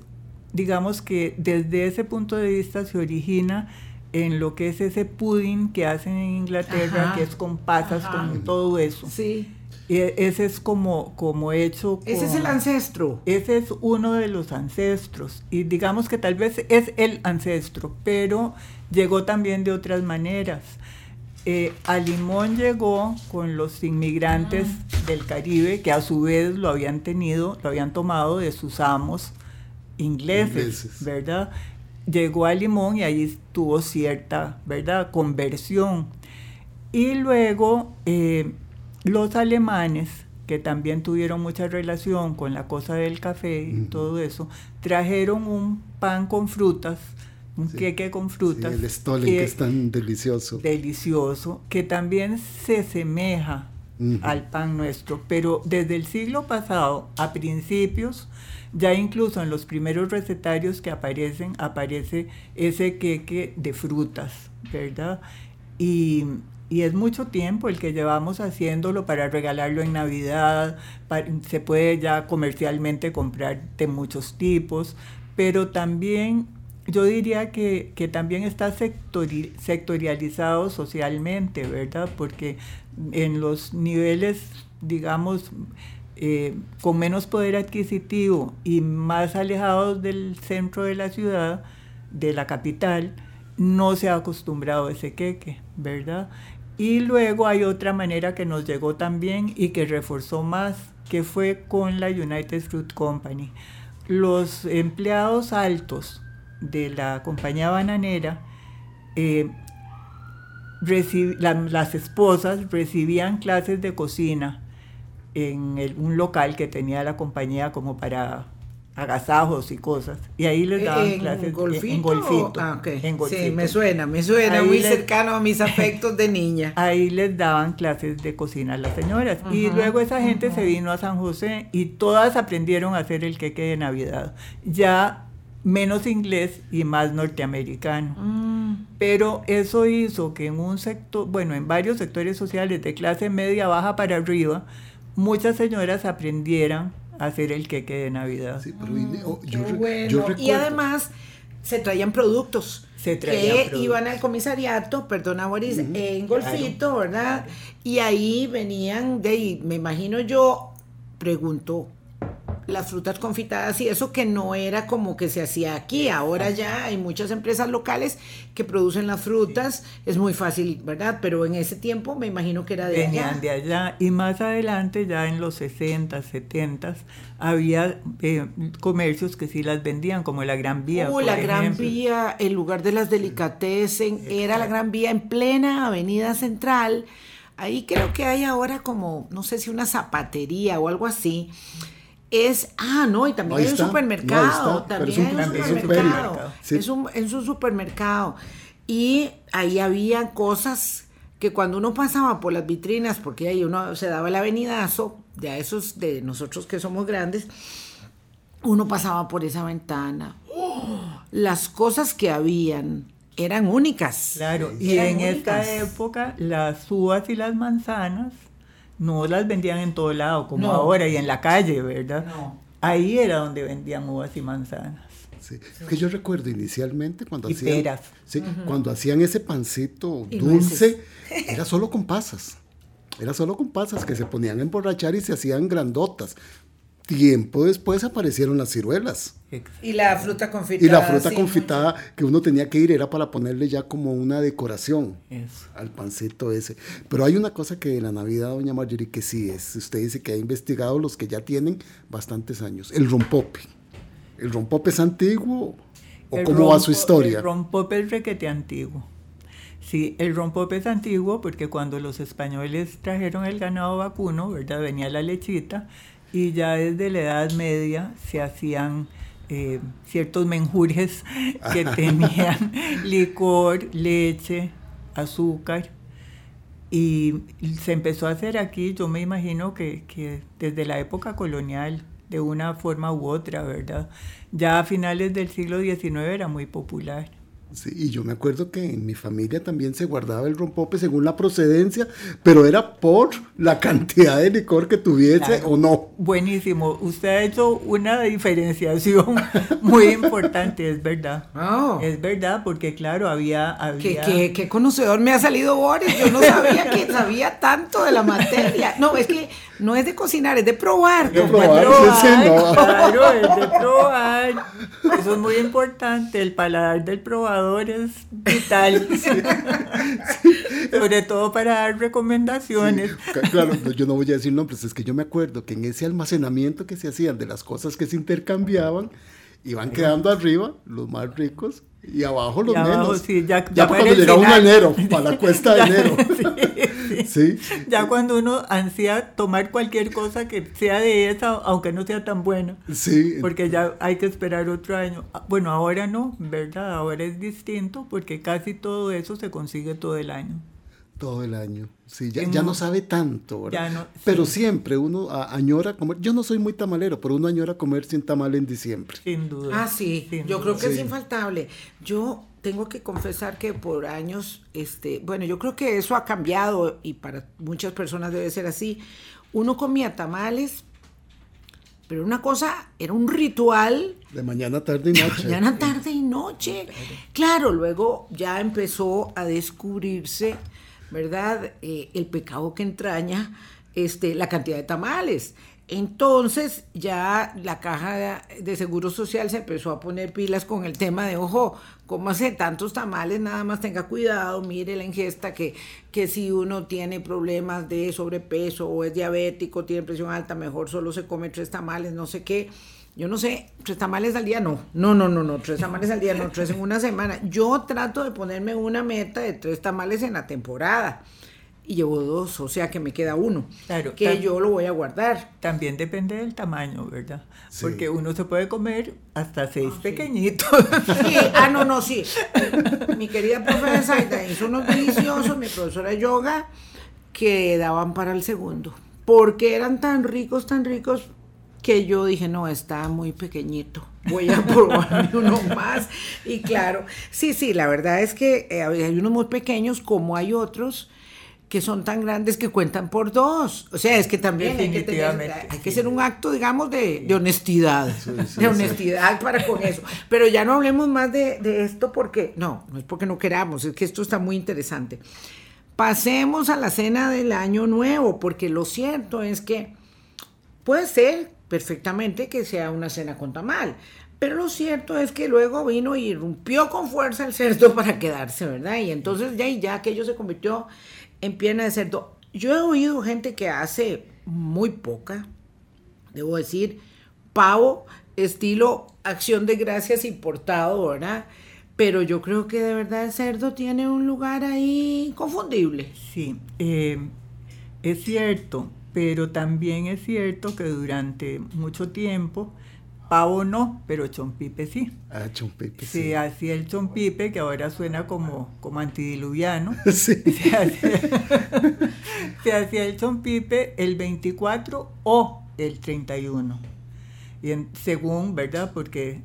[SPEAKER 4] digamos que desde ese punto de vista se origina en lo que es ese pudding que hacen en Inglaterra,
[SPEAKER 2] Ajá,
[SPEAKER 4] que es con pasas,
[SPEAKER 2] ajá.
[SPEAKER 4] con todo eso.
[SPEAKER 2] Sí,
[SPEAKER 4] e- ese es como, como hecho.
[SPEAKER 2] ese es el ancestro.
[SPEAKER 4] ese es uno de los ancestros. Y digamos que tal vez es el ancestro, pero llegó también de otras maneras. Eh, a Limón llegó con los inmigrantes del Caribe, que a su vez lo habían tenido, lo habían tomado de sus amos ingleses,
[SPEAKER 3] Ingleses.
[SPEAKER 4] ¿verdad? Llegó a Limón y ahí tuvo cierta, ¿verdad?, conversión. Y luego eh, los alemanes, que también tuvieron mucha relación con la cosa del café y todo eso, trajeron un pan con frutas, un
[SPEAKER 3] Sí.
[SPEAKER 4] queque con
[SPEAKER 3] Sí,
[SPEAKER 4] frutas.
[SPEAKER 3] el Stollen, que
[SPEAKER 4] que-
[SPEAKER 3] es tan delicioso.
[SPEAKER 4] delicioso, que también se semeja al pan nuestro, pero desde el siglo pasado, a principios, ya incluso en los primeros recetarios que aparecen, aparece ese queque de frutas, ¿verdad? Y, y es mucho tiempo el que llevamos haciéndolo para regalarlo en Navidad, se puede ya comercialmente comprar de muchos tipos, pero también yo diría que, que también está sectori- sectorializado socialmente, ¿verdad? Porque en los niveles, digamos, eh, con menos poder adquisitivo y más alejados del centro de la ciudad, de la capital, no se ha acostumbrado a ese queque, ¿verdad? Y luego hay otra manera que nos llegó también y que reforzó más, que fue con la United Fruit Company. Los empleados altos de la compañía bananera, eh, las esposas recibían clases de cocina en un local que tenía la compañía como para agasajos y cosas. Y ahí les daban
[SPEAKER 2] ¿En
[SPEAKER 4] clases
[SPEAKER 2] golfito?
[SPEAKER 4] en golfito.
[SPEAKER 2] Ah,
[SPEAKER 4] en
[SPEAKER 2] Sí,
[SPEAKER 4] golfito.
[SPEAKER 2] me suena, me suena,
[SPEAKER 4] Ahí
[SPEAKER 2] muy cercano a mis afectos de niña.
[SPEAKER 4] Ahí les daban clases de cocina a las señoras. y luego esa gente se vino a San José y todas aprendieron a hacer el queque de Navidad. Ya menos inglés y más norteamericano.
[SPEAKER 2] Mm,
[SPEAKER 4] Pero eso hizo que en un sector, bueno, en varios sectores sociales de clase media baja para arriba, muchas señoras aprendieran hacer el queque de Navidad.
[SPEAKER 3] Sí, pero y- oh,
[SPEAKER 2] qué
[SPEAKER 3] yo, re-
[SPEAKER 2] bueno.
[SPEAKER 3] yo
[SPEAKER 2] y
[SPEAKER 3] recuerdo-
[SPEAKER 2] además se traían productos.
[SPEAKER 4] Se traían
[SPEAKER 2] que
[SPEAKER 4] productos.
[SPEAKER 2] iban al comisariato, perdona Boris, en Golfito, ¿verdad? Y ahí venían de ahí, me imagino yo, pregunto, las frutas confitadas y eso que no era como que se hacía aquí. Ahora ya hay muchas empresas locales que producen las frutas, es muy fácil, ¿verdad? Pero en ese tiempo me imagino que era de
[SPEAKER 4] Venían
[SPEAKER 2] allá.
[SPEAKER 4] de allá. Y más adelante, ya en los 60, 70, había eh, comercios que sí las vendían, como la Gran Vía. Por
[SPEAKER 2] la Gran. Vía, el lugar de las delicatessen, era la Gran Vía en plena avenida central. Ahí creo que hay ahora como, no sé si una zapatería o algo así. Es, ah, no, y también hay un supermercado.
[SPEAKER 3] es
[SPEAKER 2] también
[SPEAKER 3] un-
[SPEAKER 2] hay un
[SPEAKER 4] es un
[SPEAKER 2] supermercado. Es, un, es un supermercado. Y ahí había cosas que cuando uno pasaba por las vitrinas, porque ahí uno se daba el avenidazo, de esos de nosotros que somos grandes, uno pasaba por esa ventana. ¡Oh! Las cosas que habían eran únicas.
[SPEAKER 4] Claro, y en esta época las uvas y las manzanas no las vendían en todo lado, como
[SPEAKER 2] No.
[SPEAKER 4] ahora, y en la calle, ¿verdad?
[SPEAKER 2] No.
[SPEAKER 4] Ahí era donde vendían uvas y manzanas.
[SPEAKER 3] Sí. Es que yo recuerdo inicialmente cuando
[SPEAKER 4] Y
[SPEAKER 3] hacían,
[SPEAKER 4] peras.
[SPEAKER 3] sí, cuando hacían ese pancito
[SPEAKER 2] Y
[SPEAKER 3] dulce, era solo con pasas. Era solo con pasas que se ponían a emborrachar y se hacían grandotas. Tiempo después aparecieron las ciruelas.
[SPEAKER 2] Y la fruta confitada.
[SPEAKER 3] Y la fruta
[SPEAKER 2] sí.
[SPEAKER 3] confitada que uno tenía que ir era para ponerle ya como una decoración al pancito ese. Pero hay una cosa que en la Navidad, doña Marjorie, que sí es. Usted dice que ha investigado los que ya tienen bastantes años. El rompope. ¿El rompope es antiguo? ¿O
[SPEAKER 4] El
[SPEAKER 3] cómo va su historia?
[SPEAKER 4] El rompope es requete antiguo. Sí, el rompope es antiguo porque cuando los españoles trajeron el ganado vacuno, ¿verdad? Venía la lechita y ya desde la Edad Media se hacían eh, ciertos menjurjes que tenían licor, leche, azúcar y se empezó a hacer aquí, yo me imagino que, que desde la época colonial, de una forma u otra, ¿verdad? Ya a finales del siglo XIX era muy popular.
[SPEAKER 3] Sí, y yo me acuerdo que en mi familia también se guardaba el rompope según la procedencia, pero era por la cantidad de licor que tuviese
[SPEAKER 4] Claro.
[SPEAKER 3] o no.
[SPEAKER 4] Buenísimo, usted ha hecho una diferenciación muy importante, es verdad.
[SPEAKER 2] Oh.
[SPEAKER 4] Es verdad, porque claro, había...
[SPEAKER 2] ¿Qué,
[SPEAKER 4] había
[SPEAKER 2] qué- qué conocedor me ha salido Boris? Yo no sabía que sabía tanto de la materia. No, es que no es de cocinar, es de probar.
[SPEAKER 3] De probar.
[SPEAKER 2] cuando-
[SPEAKER 3] sí, sí, no.
[SPEAKER 4] Claro, es de probar. Eso es muy importante. El paladar del probador es vital. Sobre todo para dar recomendaciones.
[SPEAKER 3] Claro, yo no voy a decir nombres, es que yo me acuerdo que en ese almacenamiento que se hacían de las cosas que se intercambiaban, iban quedando arriba los más ricos y abajo los
[SPEAKER 4] Y abajo,
[SPEAKER 3] menos.
[SPEAKER 4] sí, ya-
[SPEAKER 3] cuando llegaba un enero, para la cuesta de
[SPEAKER 4] Ya,
[SPEAKER 3] enero.
[SPEAKER 4] sí, sí.
[SPEAKER 3] Sí.
[SPEAKER 4] Ya cuando uno ansía tomar cualquier cosa que sea de esa, aunque no sea tan buena.
[SPEAKER 3] Sí,
[SPEAKER 4] Porque ya hay que esperar otro año. Ah, Bueno, ahora no, ¿verdad? Ahora es distinto porque casi todo eso se consigue todo el año.
[SPEAKER 3] todo el año. Sí, ya, ya no sabe tanto, ¿verdad?
[SPEAKER 4] Ya no-
[SPEAKER 3] Pero siempre uno a- añora comer. Yo no soy muy tamalero, pero uno añora comer sin tamal en diciembre.
[SPEAKER 4] Sin duda.
[SPEAKER 2] Ah, sí,
[SPEAKER 4] Sin
[SPEAKER 2] yo
[SPEAKER 4] duda.
[SPEAKER 2] creo que es infaltable. Yo tengo que confesar que por años, este, bueno, yo creo que eso ha cambiado y para muchas personas debe ser así. Uno comía tamales, pero una cosa, era un ritual
[SPEAKER 3] De mañana, tarde y noche.
[SPEAKER 2] mañana, tarde y noche. Claro, luego ya empezó a descubrirse, ¿verdad? Eh, el pecado que entraña este, la cantidad de tamales. Entonces ya la caja de seguro social se empezó a poner pilas con el tema de, ojo, ¿cómo hace tantos tamales? Nada más tenga cuidado, mire la ingesta, que, que si uno tiene problemas de sobrepeso o es diabético, tiene presión alta, mejor solo se come tres tamales, no sé qué. Yo no sé, tres tamales al día no. No, no, no, no, tres tamales al día no, tres en una semana. Yo trato de ponerme una meta de tres tamales en la temporada. Y llevo dos, o sea que me queda uno.
[SPEAKER 4] Claro,
[SPEAKER 2] Que yo lo voy a guardar.
[SPEAKER 4] También depende del tamaño, ¿verdad?
[SPEAKER 3] Sí.
[SPEAKER 4] Porque uno se puede comer hasta seis pequeñitos.
[SPEAKER 2] Sí, ah, no, no, sí. Mi querida profesora Zaida hizo unos deliciosos, mi profesora de yoga, que daban para el segundo. Porque eran tan ricos, tan ricos, que yo dije, no, está muy pequeñito. Voy a probarme uno más. Y claro, sí, sí, la verdad es que eh, hay unos muy pequeños, como hay otros que son tan grandes que cuentan por dos. O sea, es que también hay que, tener-
[SPEAKER 4] Definitivamente,
[SPEAKER 2] hay que ser un acto, digamos, de, de honestidad.
[SPEAKER 3] sí,
[SPEAKER 2] de
[SPEAKER 3] sí.
[SPEAKER 2] honestidad para con eso. Pero ya no hablemos más de, de esto porque, no, no es porque no queramos, es que esto está muy interesante. Pasemos a la cena del año nuevo, porque lo cierto es que puede ser perfectamente que sea una cena con tamal. Pero lo cierto es que luego vino y irrumpió con fuerza el cerdo para quedarse, ¿verdad? Y entonces ya, ya aquello se convirtió en pierna de cerdo. Yo he oído gente que hace muy poca, debo decir, pavo estilo acción de gracias importado, ¿verdad? Pero yo creo que de verdad el cerdo tiene un lugar ahí confundible.
[SPEAKER 4] Sí, eh, es cierto, pero también es cierto que durante mucho tiempo Pavo no, pero chompipe sí.
[SPEAKER 3] Ah, chompipe
[SPEAKER 4] sí. Se hacía el chompipe, que ahora suena como, como antidiluviano.
[SPEAKER 3] Sí.
[SPEAKER 4] Se hacía, el chompipe el 24 o el 31. Y según, ¿verdad? Porque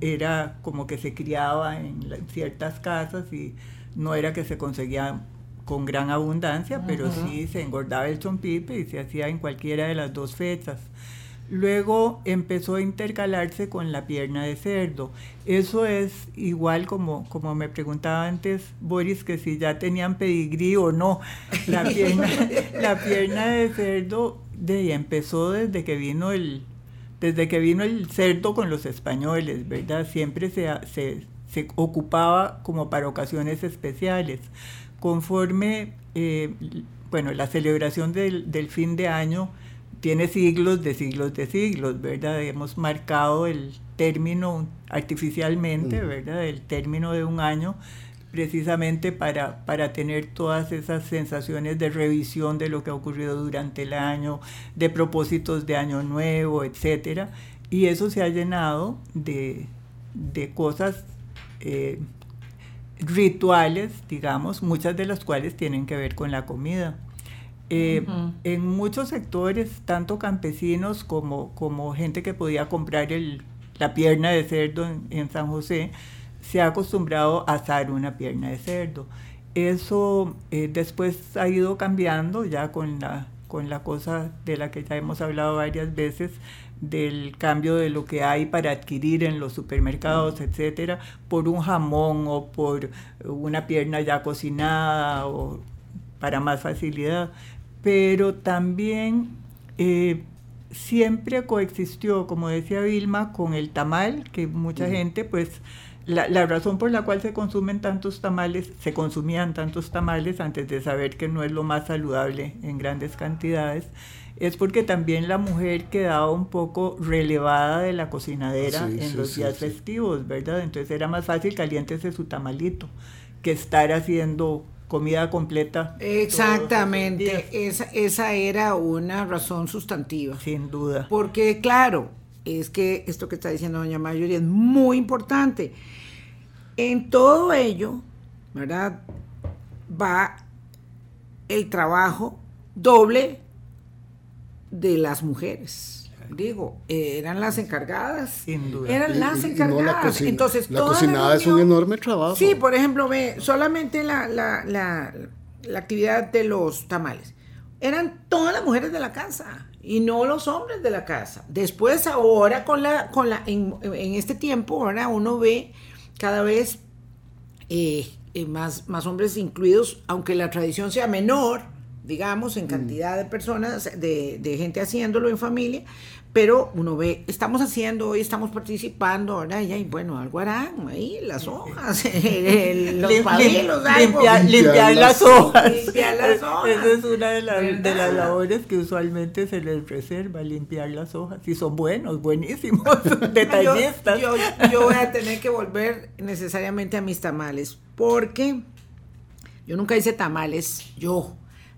[SPEAKER 4] era como que se criaba en, ciertas casas y no era que se conseguía con gran abundancia, pero sí se engordaba el chompipe y se hacía en cualquiera de las dos fechas. Luego empezó a intercalarse con la pierna de cerdo. Eso es igual como, como me preguntaba antes Boris, que si ya tenían pedigrí o no. La pierna, la pierna de cerdo de, empezó desde que vino el, desde que vino el cerdo con los españoles, ¿verdad? Siempre se, se, ocupaba como para ocasiones especiales. Conforme, eh, bueno, la celebración del, del fin de año, tiene siglos de siglos de siglos, ¿verdad? Hemos marcado el término artificialmente, ¿verdad? El término de un año precisamente para, para tener todas esas sensaciones de revisión de lo que ha ocurrido durante el año, de propósitos de año nuevo, etcétera. Y eso se ha llenado de, cosas eh, rituales, digamos, muchas de las cuales tienen que ver con la comida. Eh, en muchos sectores, tanto campesinos como, como gente que podía comprar el, la pierna de cerdo en, San José, se ha acostumbrado a asar una pierna de cerdo. Eso eh, después ha ido cambiando ya con la, con la cosa de la que ya hemos hablado varias veces, del cambio de lo que hay para adquirir en los supermercados, etcétera, por un jamón o por una pierna ya cocinada o para más facilidad pero también eh, siempre coexistió, como decía Vilma, con el tamal, que mucha gente, pues, la, la, razón por la cual se consumen tantos tamales, se consumían tantos tamales antes de saber que no es lo más saludable en grandes cantidades, es porque también la mujer quedaba un poco relevada de la cocinadera en los días festivos, ¿verdad? Entonces era más fácil caliéntese su tamalito que estar haciendo comida completa.
[SPEAKER 2] Exactamente, esa, esa era una razón sustantiva.
[SPEAKER 4] Sin duda.
[SPEAKER 2] Porque claro, es que esto que está diciendo doña Mayoría es muy importante. En todo ello, ¿verdad? Va el trabajo doble de las mujeres digo, eran las encargadas.
[SPEAKER 4] Sin duda.
[SPEAKER 2] Eran las encargadas. la Entonces,
[SPEAKER 3] la cocinada es un enorme trabajo.
[SPEAKER 2] Sí, por ejemplo, ve, solamente la, la, la, la, actividad de los tamales. Eran todas las mujeres de la casa y no los hombres de la casa. Después, ahora, con la, con la, en, en este tiempo, ahora uno ve cada vez eh, eh, más, más hombres incluidos, aunque la tradición sea menor, digamos, en mm. cantidad de personas, de, de, gente haciéndolo en familia, pero uno ve, estamos haciendo hoy, estamos participando, ¿verdad? Y bueno, algo harán ahí, las hojas, los pabilos,
[SPEAKER 4] limpiar, limpiar, las hojas. Limpiar las hojas. Esa es una de, de, las labores que usualmente se les reserva, limpiar las hojas. Y son buenos, buenísimos, detallistas.
[SPEAKER 2] Yo, yo, voy a tener que volver necesariamente a mis tamales, porque yo nunca hice tamales, yo,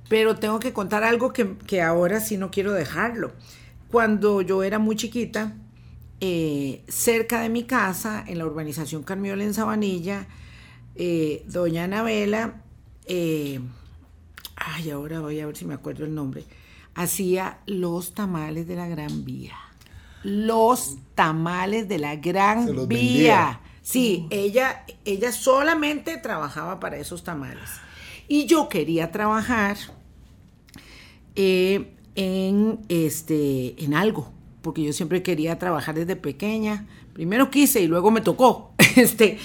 [SPEAKER 2] pero tengo que contar algo que, que ahora sí no quiero dejarlo cuando yo era muy chiquita, eh, cerca de mi casa, en la urbanización Carmiola en Sabanilla, eh, doña Anabela, eh, ay, ahora voy a ver si me acuerdo el nombre, hacía los tamales de la Gran Vía. Los tamales de la Gran Vía. Sí, ella, ella solamente trabajaba para esos tamales. Y yo quería trabajar en, este, en algo, porque yo siempre quería trabajar desde pequeña. Primero quise y luego me tocó. Este,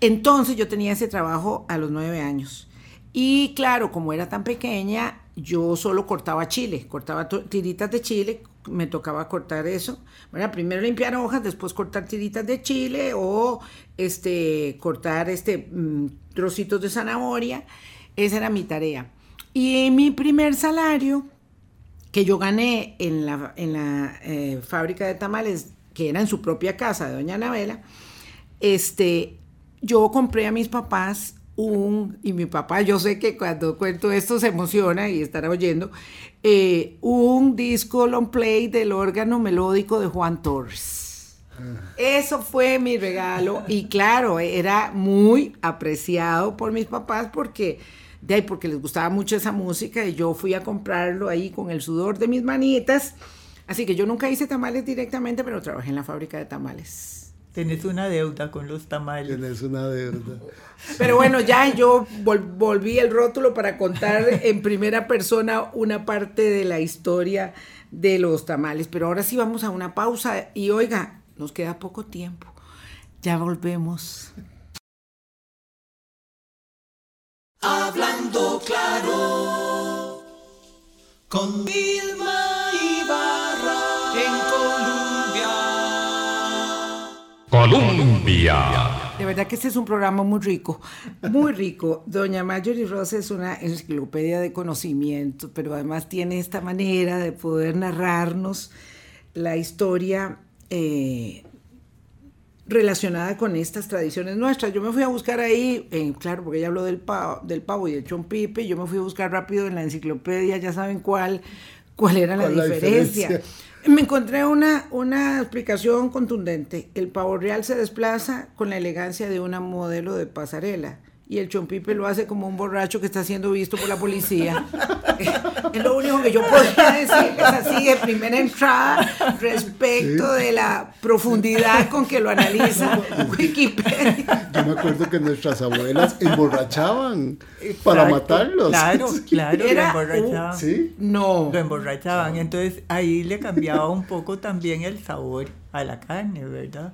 [SPEAKER 2] entonces yo tenía ese trabajo a los nueve años. Y claro, como era tan pequeña, yo solo cortaba chile, cortaba tiritas de chile, me tocaba cortar eso. Bueno, primero limpiar hojas, después cortar tiritas de chile o este, cortar este, mm, trocitos de zanahoria. Esa era mi tarea. Y mi primer salario que yo gané en la, en la eh, fábrica de tamales, que era en su propia casa de Doña Anabela, este, yo compré a mis papás un, y mi papá, yo sé que cuando cuento esto se emociona y estará oyendo, eh, un disco long play del órgano melódico de Juan Torres. Eso fue mi regalo y claro, era muy apreciado por mis papás porque de ahí porque les gustaba mucho esa música y yo fui a comprarlo ahí con el sudor de mis manitas. Así que yo nunca hice tamales directamente, pero trabajé en la fábrica de tamales.
[SPEAKER 4] Tenés una deuda con los tamales.
[SPEAKER 3] Tenés una deuda.
[SPEAKER 2] Pero bueno, ya yo volví el rótulo para contar en primera persona una parte de la historia de los tamales. Pero ahora sí vamos a una pausa y oiga, nos queda poco tiempo. Ya volvemos.
[SPEAKER 5] Con Vilma Ibarra en
[SPEAKER 1] Colombia. Colombia.
[SPEAKER 2] De verdad que este es un programa muy rico, muy rico. Doña Marjorie Rosa es una enciclopedia de conocimiento, pero además tiene esta manera de poder narrarnos la historia eh, relacionada con estas tradiciones nuestras. Yo me fui a buscar ahí, claro, porque ella habló del pavo, del pavo y del chompipe, yo me fui a buscar rápido en la enciclopedia, ya saben cuál, cuál era la diferencia. Me encontré una, una explicación contundente. El pavo real se desplaza con la elegancia de una modelo de pasarela y el chompipe lo hace como un borracho que está siendo visto por la policía. es lo único que yo podría decir, es así de primera entrada respecto de la profundidad con que lo analiza Wikipedia.
[SPEAKER 3] Yo me acuerdo que nuestras abuelas emborrachaban para matarlos.
[SPEAKER 4] Claro, claro, lo emborrachaban.
[SPEAKER 3] ¿Sí?
[SPEAKER 2] No.
[SPEAKER 4] Lo emborrachaban. Entonces ahí le cambiaba un poco también el sabor a la carne, ¿verdad?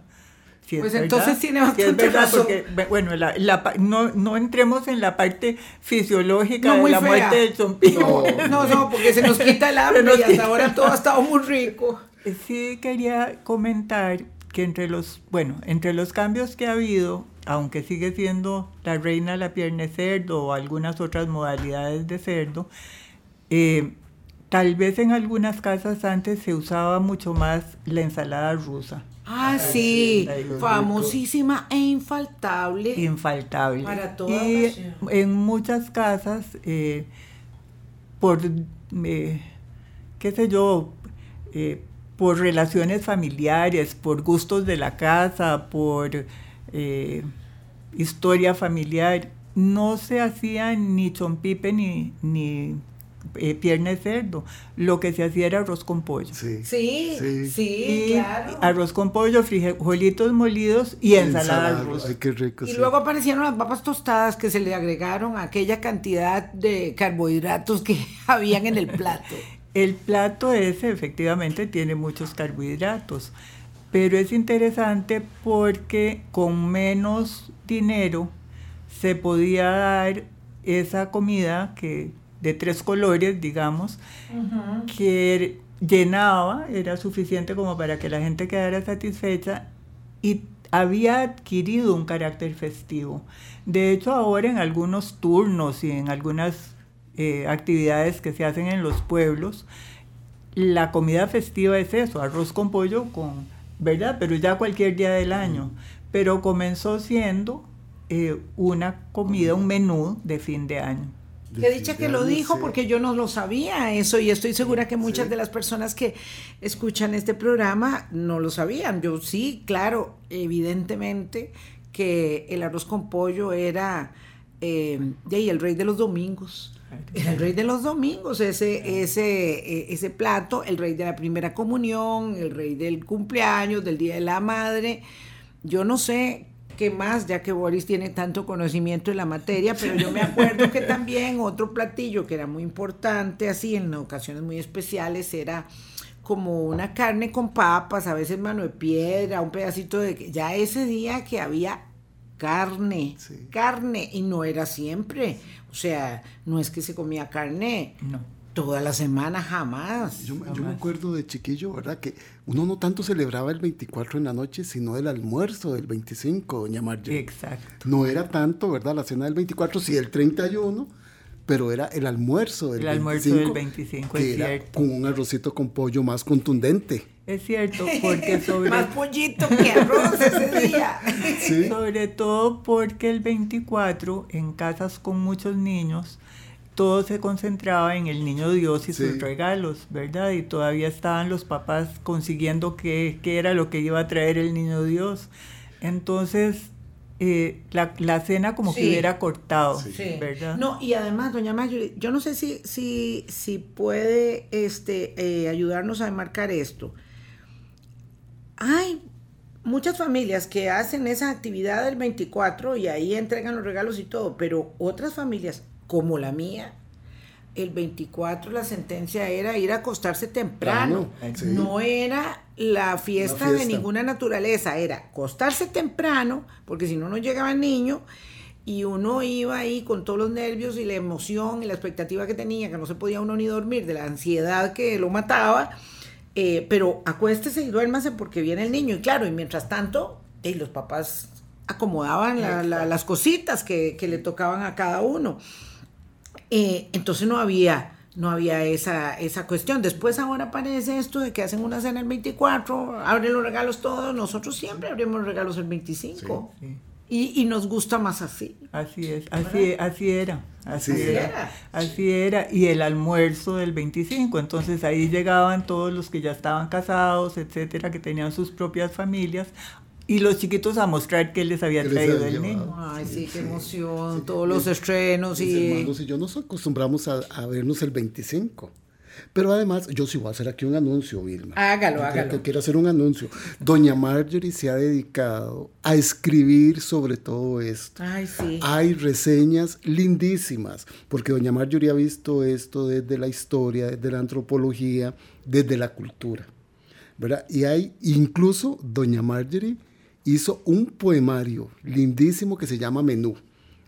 [SPEAKER 2] Pues entonces tiene bastante razón.
[SPEAKER 4] Porque, bueno, la, la, no, no, entremos en la parte fisiológica de la muerte del chompijo.
[SPEAKER 2] No, no, porque se nos quita el hambre y hasta ahora todo ha estado muy rico.
[SPEAKER 4] Sí quería comentar que entre los, bueno, entre los cambios que ha habido, aunque sigue siendo la reina la pierna de cerdo o algunas otras modalidades de cerdo, eh, tal vez en algunas casas antes se usaba mucho más la ensalada rusa.
[SPEAKER 2] Ah, sí, famosísima e infaltable.
[SPEAKER 4] Infaltable.
[SPEAKER 2] Para toda
[SPEAKER 4] Y en muchas casas, eh, por, eh, qué sé yo, eh, por relaciones familiares, por gustos de la casa, por historia familiar, no se hacía ni chompipe ni, ni eh, pierna de cerdo. Lo que se hacía era arroz con pollo.
[SPEAKER 2] Sí, sí, sí, claro.
[SPEAKER 4] Arroz con pollo, frijolitos molidos y ensalada, rusa.
[SPEAKER 3] Ay, qué rico.
[SPEAKER 2] Y luego aparecieron las papas tostadas que se le agregaron aquella cantidad de carbohidratos que habían en el plato.
[SPEAKER 4] el plato ese efectivamente tiene muchos carbohidratos, pero es interesante porque con menos dinero se podía dar esa comida que de tres colores, digamos, que llenaba, era suficiente como para que la gente quedara satisfecha y había adquirido un carácter festivo. De hecho, ahora en algunos turnos y en algunas eh, actividades que se hacen en los pueblos, la comida festiva es eso, arroz con pollo con, ¿verdad? Pero ya cualquier día del año. Pero comenzó siendo eh, una comida, un menú de fin de año.
[SPEAKER 2] Qué dicha que lo dijo porque yo no lo sabía eso y estoy segura que muchas de las personas que escuchan este programa no lo sabían. Yo sí, claro, evidentemente que el arroz con pollo era eh, el rey de los domingos. el rey de los domingos, ese, ese, e, ese plato, el rey de la primera comunión, el rey del cumpleaños, del Día de la Madre. Yo no sé qué más, ya que Boris tiene tanto conocimiento en la materia, pero yo me acuerdo que también otro platillo que era muy importante, así en ocasiones muy especiales, era como una carne con papas, a veces mano de piedra, un pedacito de... Ya ese día que había carne,
[SPEAKER 3] Sí.
[SPEAKER 2] carne, y no era siempre. O sea, no es que se comía carne
[SPEAKER 4] No.
[SPEAKER 2] Toda la semana, jamás.
[SPEAKER 3] Yo, me- yo me acuerdo de chiquillo, ¿verdad? Que uno no tanto celebraba el 24 en la noche, sino el almuerzo del 25, doña Marjorie.
[SPEAKER 4] Exacto.
[SPEAKER 3] No era tanto, ¿verdad? La cena del 24, sí, el 31, pero era el almuerzo del
[SPEAKER 4] El
[SPEAKER 3] 25.
[SPEAKER 4] almuerzo del 25,
[SPEAKER 3] que
[SPEAKER 4] es
[SPEAKER 3] era
[SPEAKER 4] cierto.
[SPEAKER 3] con un arrocito con pollo más contundente.
[SPEAKER 4] Es cierto, porque sobre,
[SPEAKER 2] Más pollito que arroz ese día.
[SPEAKER 3] Sí.
[SPEAKER 4] sobre todo porque el 24 en casas con muchos niños todo se concentraba en el niño Dios y
[SPEAKER 3] Sí.
[SPEAKER 4] sus regalos, ¿verdad? Y todavía estaban los papás consiguiendo qué, qué era lo que iba a traer el niño Dios. Entonces, eh, la, la cena como que hubiera cortado,
[SPEAKER 2] Sí.
[SPEAKER 4] ¿verdad?
[SPEAKER 2] No, y además, doña Mayuri, yo no sé si, si, si puede este, eh, ayudarnos a enmarcar esto. Hay muchas familias que hacen esa actividad del 24 y ahí entregan los regalos y todo, pero otras familias, como la mía, el 24 la sentencia era ir a acostarse temprano.
[SPEAKER 3] Sí.
[SPEAKER 2] No era la fiesta,
[SPEAKER 3] La
[SPEAKER 2] de ninguna naturaleza, era acostarse temprano, porque si no, no llegaba el niño. Y uno iba ahí con todos los nervios y la emoción y la expectativa que tenía, que no se podía uno ni dormir, de la ansiedad que lo mataba. eh, pero acuéstese y duérmase porque viene el niño. Y claro, y mientras tanto, eh, los papás acomodaban la- la- las cositas que, que le tocaban a cada uno. Eh, entonces no había, no había esa, esa cuestión. Después ahora aparece esto de que hacen una cena el 24, abren los regalos todos. Nosotros siempre abrimos regalos el 25.
[SPEAKER 4] Sí.
[SPEAKER 2] Y, y nos gusta más así.
[SPEAKER 4] Así es, así, así era, así
[SPEAKER 3] Así
[SPEAKER 4] era,
[SPEAKER 2] era.
[SPEAKER 4] así era, y el almuerzo del 25, entonces ahí llegaban todos los que ya estaban casados, etcétera, que tenían sus propias familias, y los chiquitos a mostrar qué les había
[SPEAKER 3] ¿Qué les
[SPEAKER 4] traído el
[SPEAKER 3] llevado?
[SPEAKER 4] niño.
[SPEAKER 2] Ay, sí, qué
[SPEAKER 3] Sí,
[SPEAKER 2] emoción.
[SPEAKER 3] sí.
[SPEAKER 2] Todos los estrenos
[SPEAKER 3] Mis
[SPEAKER 2] y...
[SPEAKER 3] hermanos y yo nos acostumbramos a, a vernos el 25. Pero además, yo sí voy a hacer aquí un anuncio, Vilma.
[SPEAKER 2] Hágalo,
[SPEAKER 3] Yo
[SPEAKER 2] hágalo.
[SPEAKER 3] que quiero hacer un anuncio. Doña Marjorie se ha dedicado a escribir sobre todo esto.
[SPEAKER 2] Ay, sí.
[SPEAKER 3] Hay reseñas lindísimas, porque Doña Marjorie ha visto esto desde la historia, desde la antropología, desde la cultura. ¿verdad? Y hay, incluso Doña Marjorie hizo un poemario lindísimo que se llama Menú.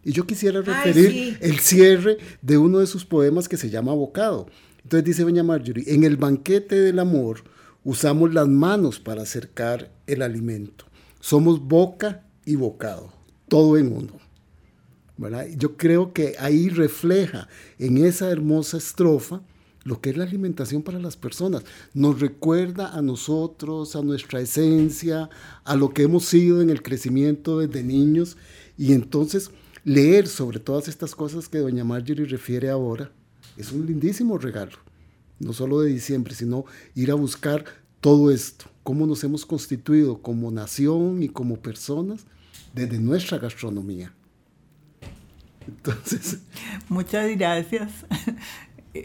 [SPEAKER 3] Y yo quisiera
[SPEAKER 2] Ay,
[SPEAKER 3] referir
[SPEAKER 2] sí.
[SPEAKER 3] el cierre de uno de sus poemas que se llama Bocado. Entonces dice Doña Marjorie, en el banquete del amor usamos las manos para acercar el alimento. Somos boca y bocado, todo en uno. ¿verdad? Yo creo que ahí refleja en esa hermosa estrofa lo que es la alimentación para las personas. Nos recuerda a nosotros, a nuestra esencia, a lo que hemos sido en el crecimiento desde niños. Y entonces leer sobre todas estas cosas que doña Marjorie refiere ahora es un lindísimo regalo. No solo de diciembre, sino ir a buscar todo esto, cómo nos hemos constituido como nación y como personas desde nuestra gastronomía. Entonces,
[SPEAKER 4] Muchas gracias.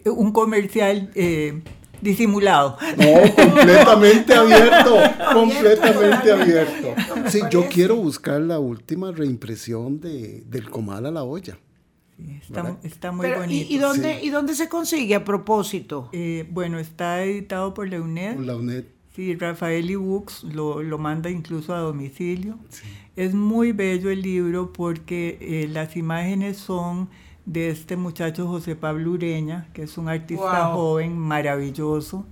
[SPEAKER 4] Un comercial eh, disimulado.
[SPEAKER 3] no, completamente abierto, completamente abierto. Sí, yo quiero buscar la última reimpresión de, del comal a la olla.
[SPEAKER 4] Sí, Está, está muy
[SPEAKER 2] Pero, ¿y,
[SPEAKER 4] bonito.
[SPEAKER 2] y dónde,
[SPEAKER 3] sí.
[SPEAKER 2] ¿Y dónde se consigue a propósito?
[SPEAKER 4] Eh, bueno, está editado por la UNED.
[SPEAKER 3] Por la UNED.
[SPEAKER 4] Sí, Rafael Ibux lo, lo manda incluso a domicilio. Es muy bello el libro porque eh, las imágenes son de este muchacho José Pablo Ureña, que es un artista
[SPEAKER 2] Wow.
[SPEAKER 4] joven maravilloso,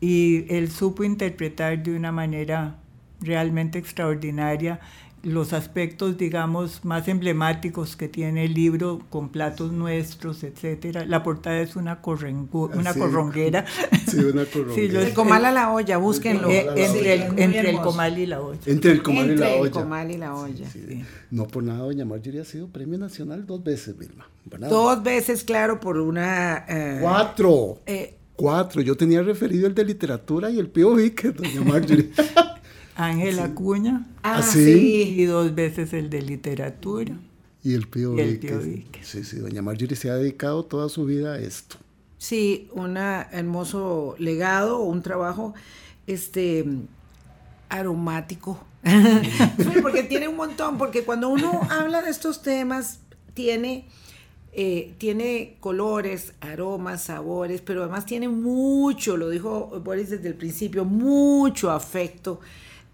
[SPEAKER 4] y él supo interpretar de una manera realmente extraordinaria los aspectos, digamos, más emblemáticos que tiene el libro con platos nuestros, etcétera. La portada es una, correngu- una
[SPEAKER 3] Sí.
[SPEAKER 4] corronguera.
[SPEAKER 3] Sí, una corronguera.
[SPEAKER 4] yo-
[SPEAKER 2] El comal a la olla, búsquenlo.
[SPEAKER 4] Eh,
[SPEAKER 3] comal a la
[SPEAKER 4] entre
[SPEAKER 3] olla.
[SPEAKER 4] el, entre el comal y la olla.
[SPEAKER 3] Entre el comal y la
[SPEAKER 2] el
[SPEAKER 3] olla.
[SPEAKER 2] comal y la olla.
[SPEAKER 3] Sí. No por nada, doña Marjorie ha sido premio nacional dos veces, Vilma.
[SPEAKER 2] Dos veces, claro, por una... eh,
[SPEAKER 3] Cuatro.
[SPEAKER 2] eh,
[SPEAKER 3] Cuatro. Yo tenía referido el de literatura y el Pío Víquez, doña Marjorie.
[SPEAKER 4] Ángela Acuña
[SPEAKER 2] ah,
[SPEAKER 3] ¿Ah,
[SPEAKER 2] sí.
[SPEAKER 4] y dos veces el de literatura.
[SPEAKER 3] y el Pío
[SPEAKER 4] Y el
[SPEAKER 3] Víquez.
[SPEAKER 4] Pío Víquez.
[SPEAKER 3] Sí, sí, doña Marjorie se ha dedicado toda su vida a esto.
[SPEAKER 2] Sí, un hermoso legado, un trabajo este aromático. Sí, porque tiene un montón, porque cuando uno habla de estos temas, tiene, eh, tiene colores, aromas, sabores, pero además tiene mucho, lo dijo Boris desde el principio, mucho afecto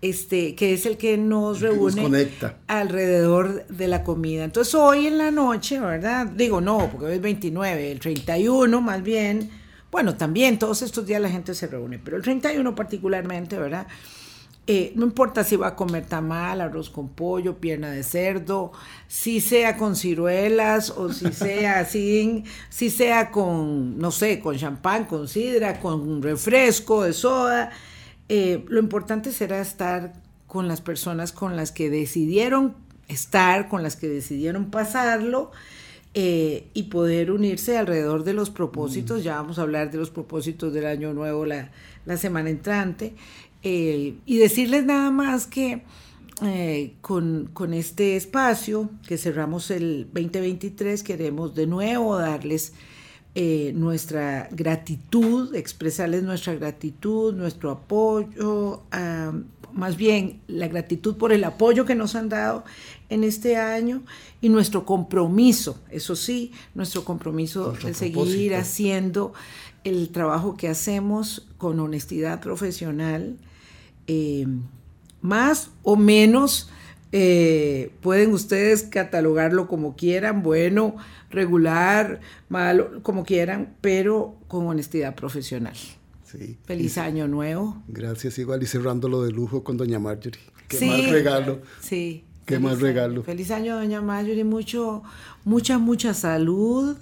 [SPEAKER 2] este, que es el que nos reúne
[SPEAKER 3] conecta.
[SPEAKER 2] alrededor de la comida. Entonces hoy en la noche, ¿verdad? Digo no, porque hoy es 29, el 31 más bien, bueno, también todos estos días la gente se reúne, pero el 31 particularmente, ¿verdad? Eh, no importa si va a comer tamal, arroz con pollo, pierna de cerdo, si sea con ciruelas o si sea sin, si sea con, no sé, con champán, con sidra, con refresco de soda. Eh, lo importante será estar con las personas con las que decidieron estar, con las que decidieron pasarlo. Eh, y poder unirse alrededor de los propósitos, ya vamos a hablar de los propósitos del año nuevo la, la semana entrante, eh, y decirles nada más que eh, con, con, este espacio que cerramos el 2023 queremos de nuevo darles eh, nuestra gratitud, expresarles nuestra gratitud, nuestro apoyo, más bien la gratitud por el apoyo que nos han dado en este año y nuestro compromiso, eso sí, nuestro compromiso nuestro de seguir haciendo el trabajo que hacemos con honestidad profesional, eh, más o menos eh, pueden ustedes catalogarlo como quieran, bueno, regular, malo, como quieran, pero con honestidad profesional.
[SPEAKER 3] Sí.
[SPEAKER 2] Feliz año nuevo.
[SPEAKER 3] Gracias, igual. Y cerrándolo de lujo con Doña Marjorie. Qué sí, más regalo.
[SPEAKER 2] Sí.
[SPEAKER 3] Qué más regalo.
[SPEAKER 2] Feliz año, Doña Marjorie. Mucho, mucha, mucha salud.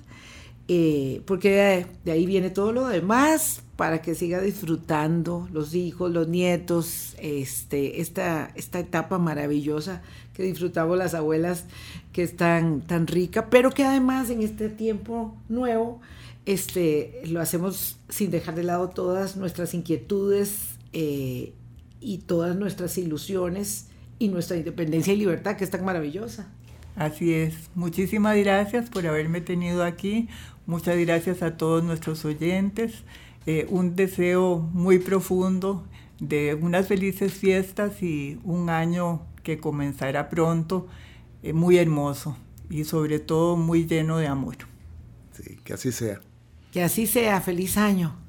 [SPEAKER 2] Eh, porque de, ahí viene todo lo demás para que siga disfrutando los hijos, los nietos, este, esta, esta etapa maravillosa que disfrutamos las abuelas, que es tan, tan rica, pero que además en este tiempo nuevo este, lo hacemos sin dejar de lado todas nuestras inquietudes eh, y todas nuestras ilusiones y nuestra independencia y libertad, que es tan maravillosa.
[SPEAKER 4] Así es. Muchísimas gracias por haberme tenido aquí. Muchas gracias a todos nuestros oyentes. Eh, un deseo muy profundo de unas felices fiestas y un año que comenzará pronto, eh, muy hermoso y sobre todo muy lleno de amor.
[SPEAKER 3] Sí, que así sea.
[SPEAKER 2] Que así sea. Feliz año.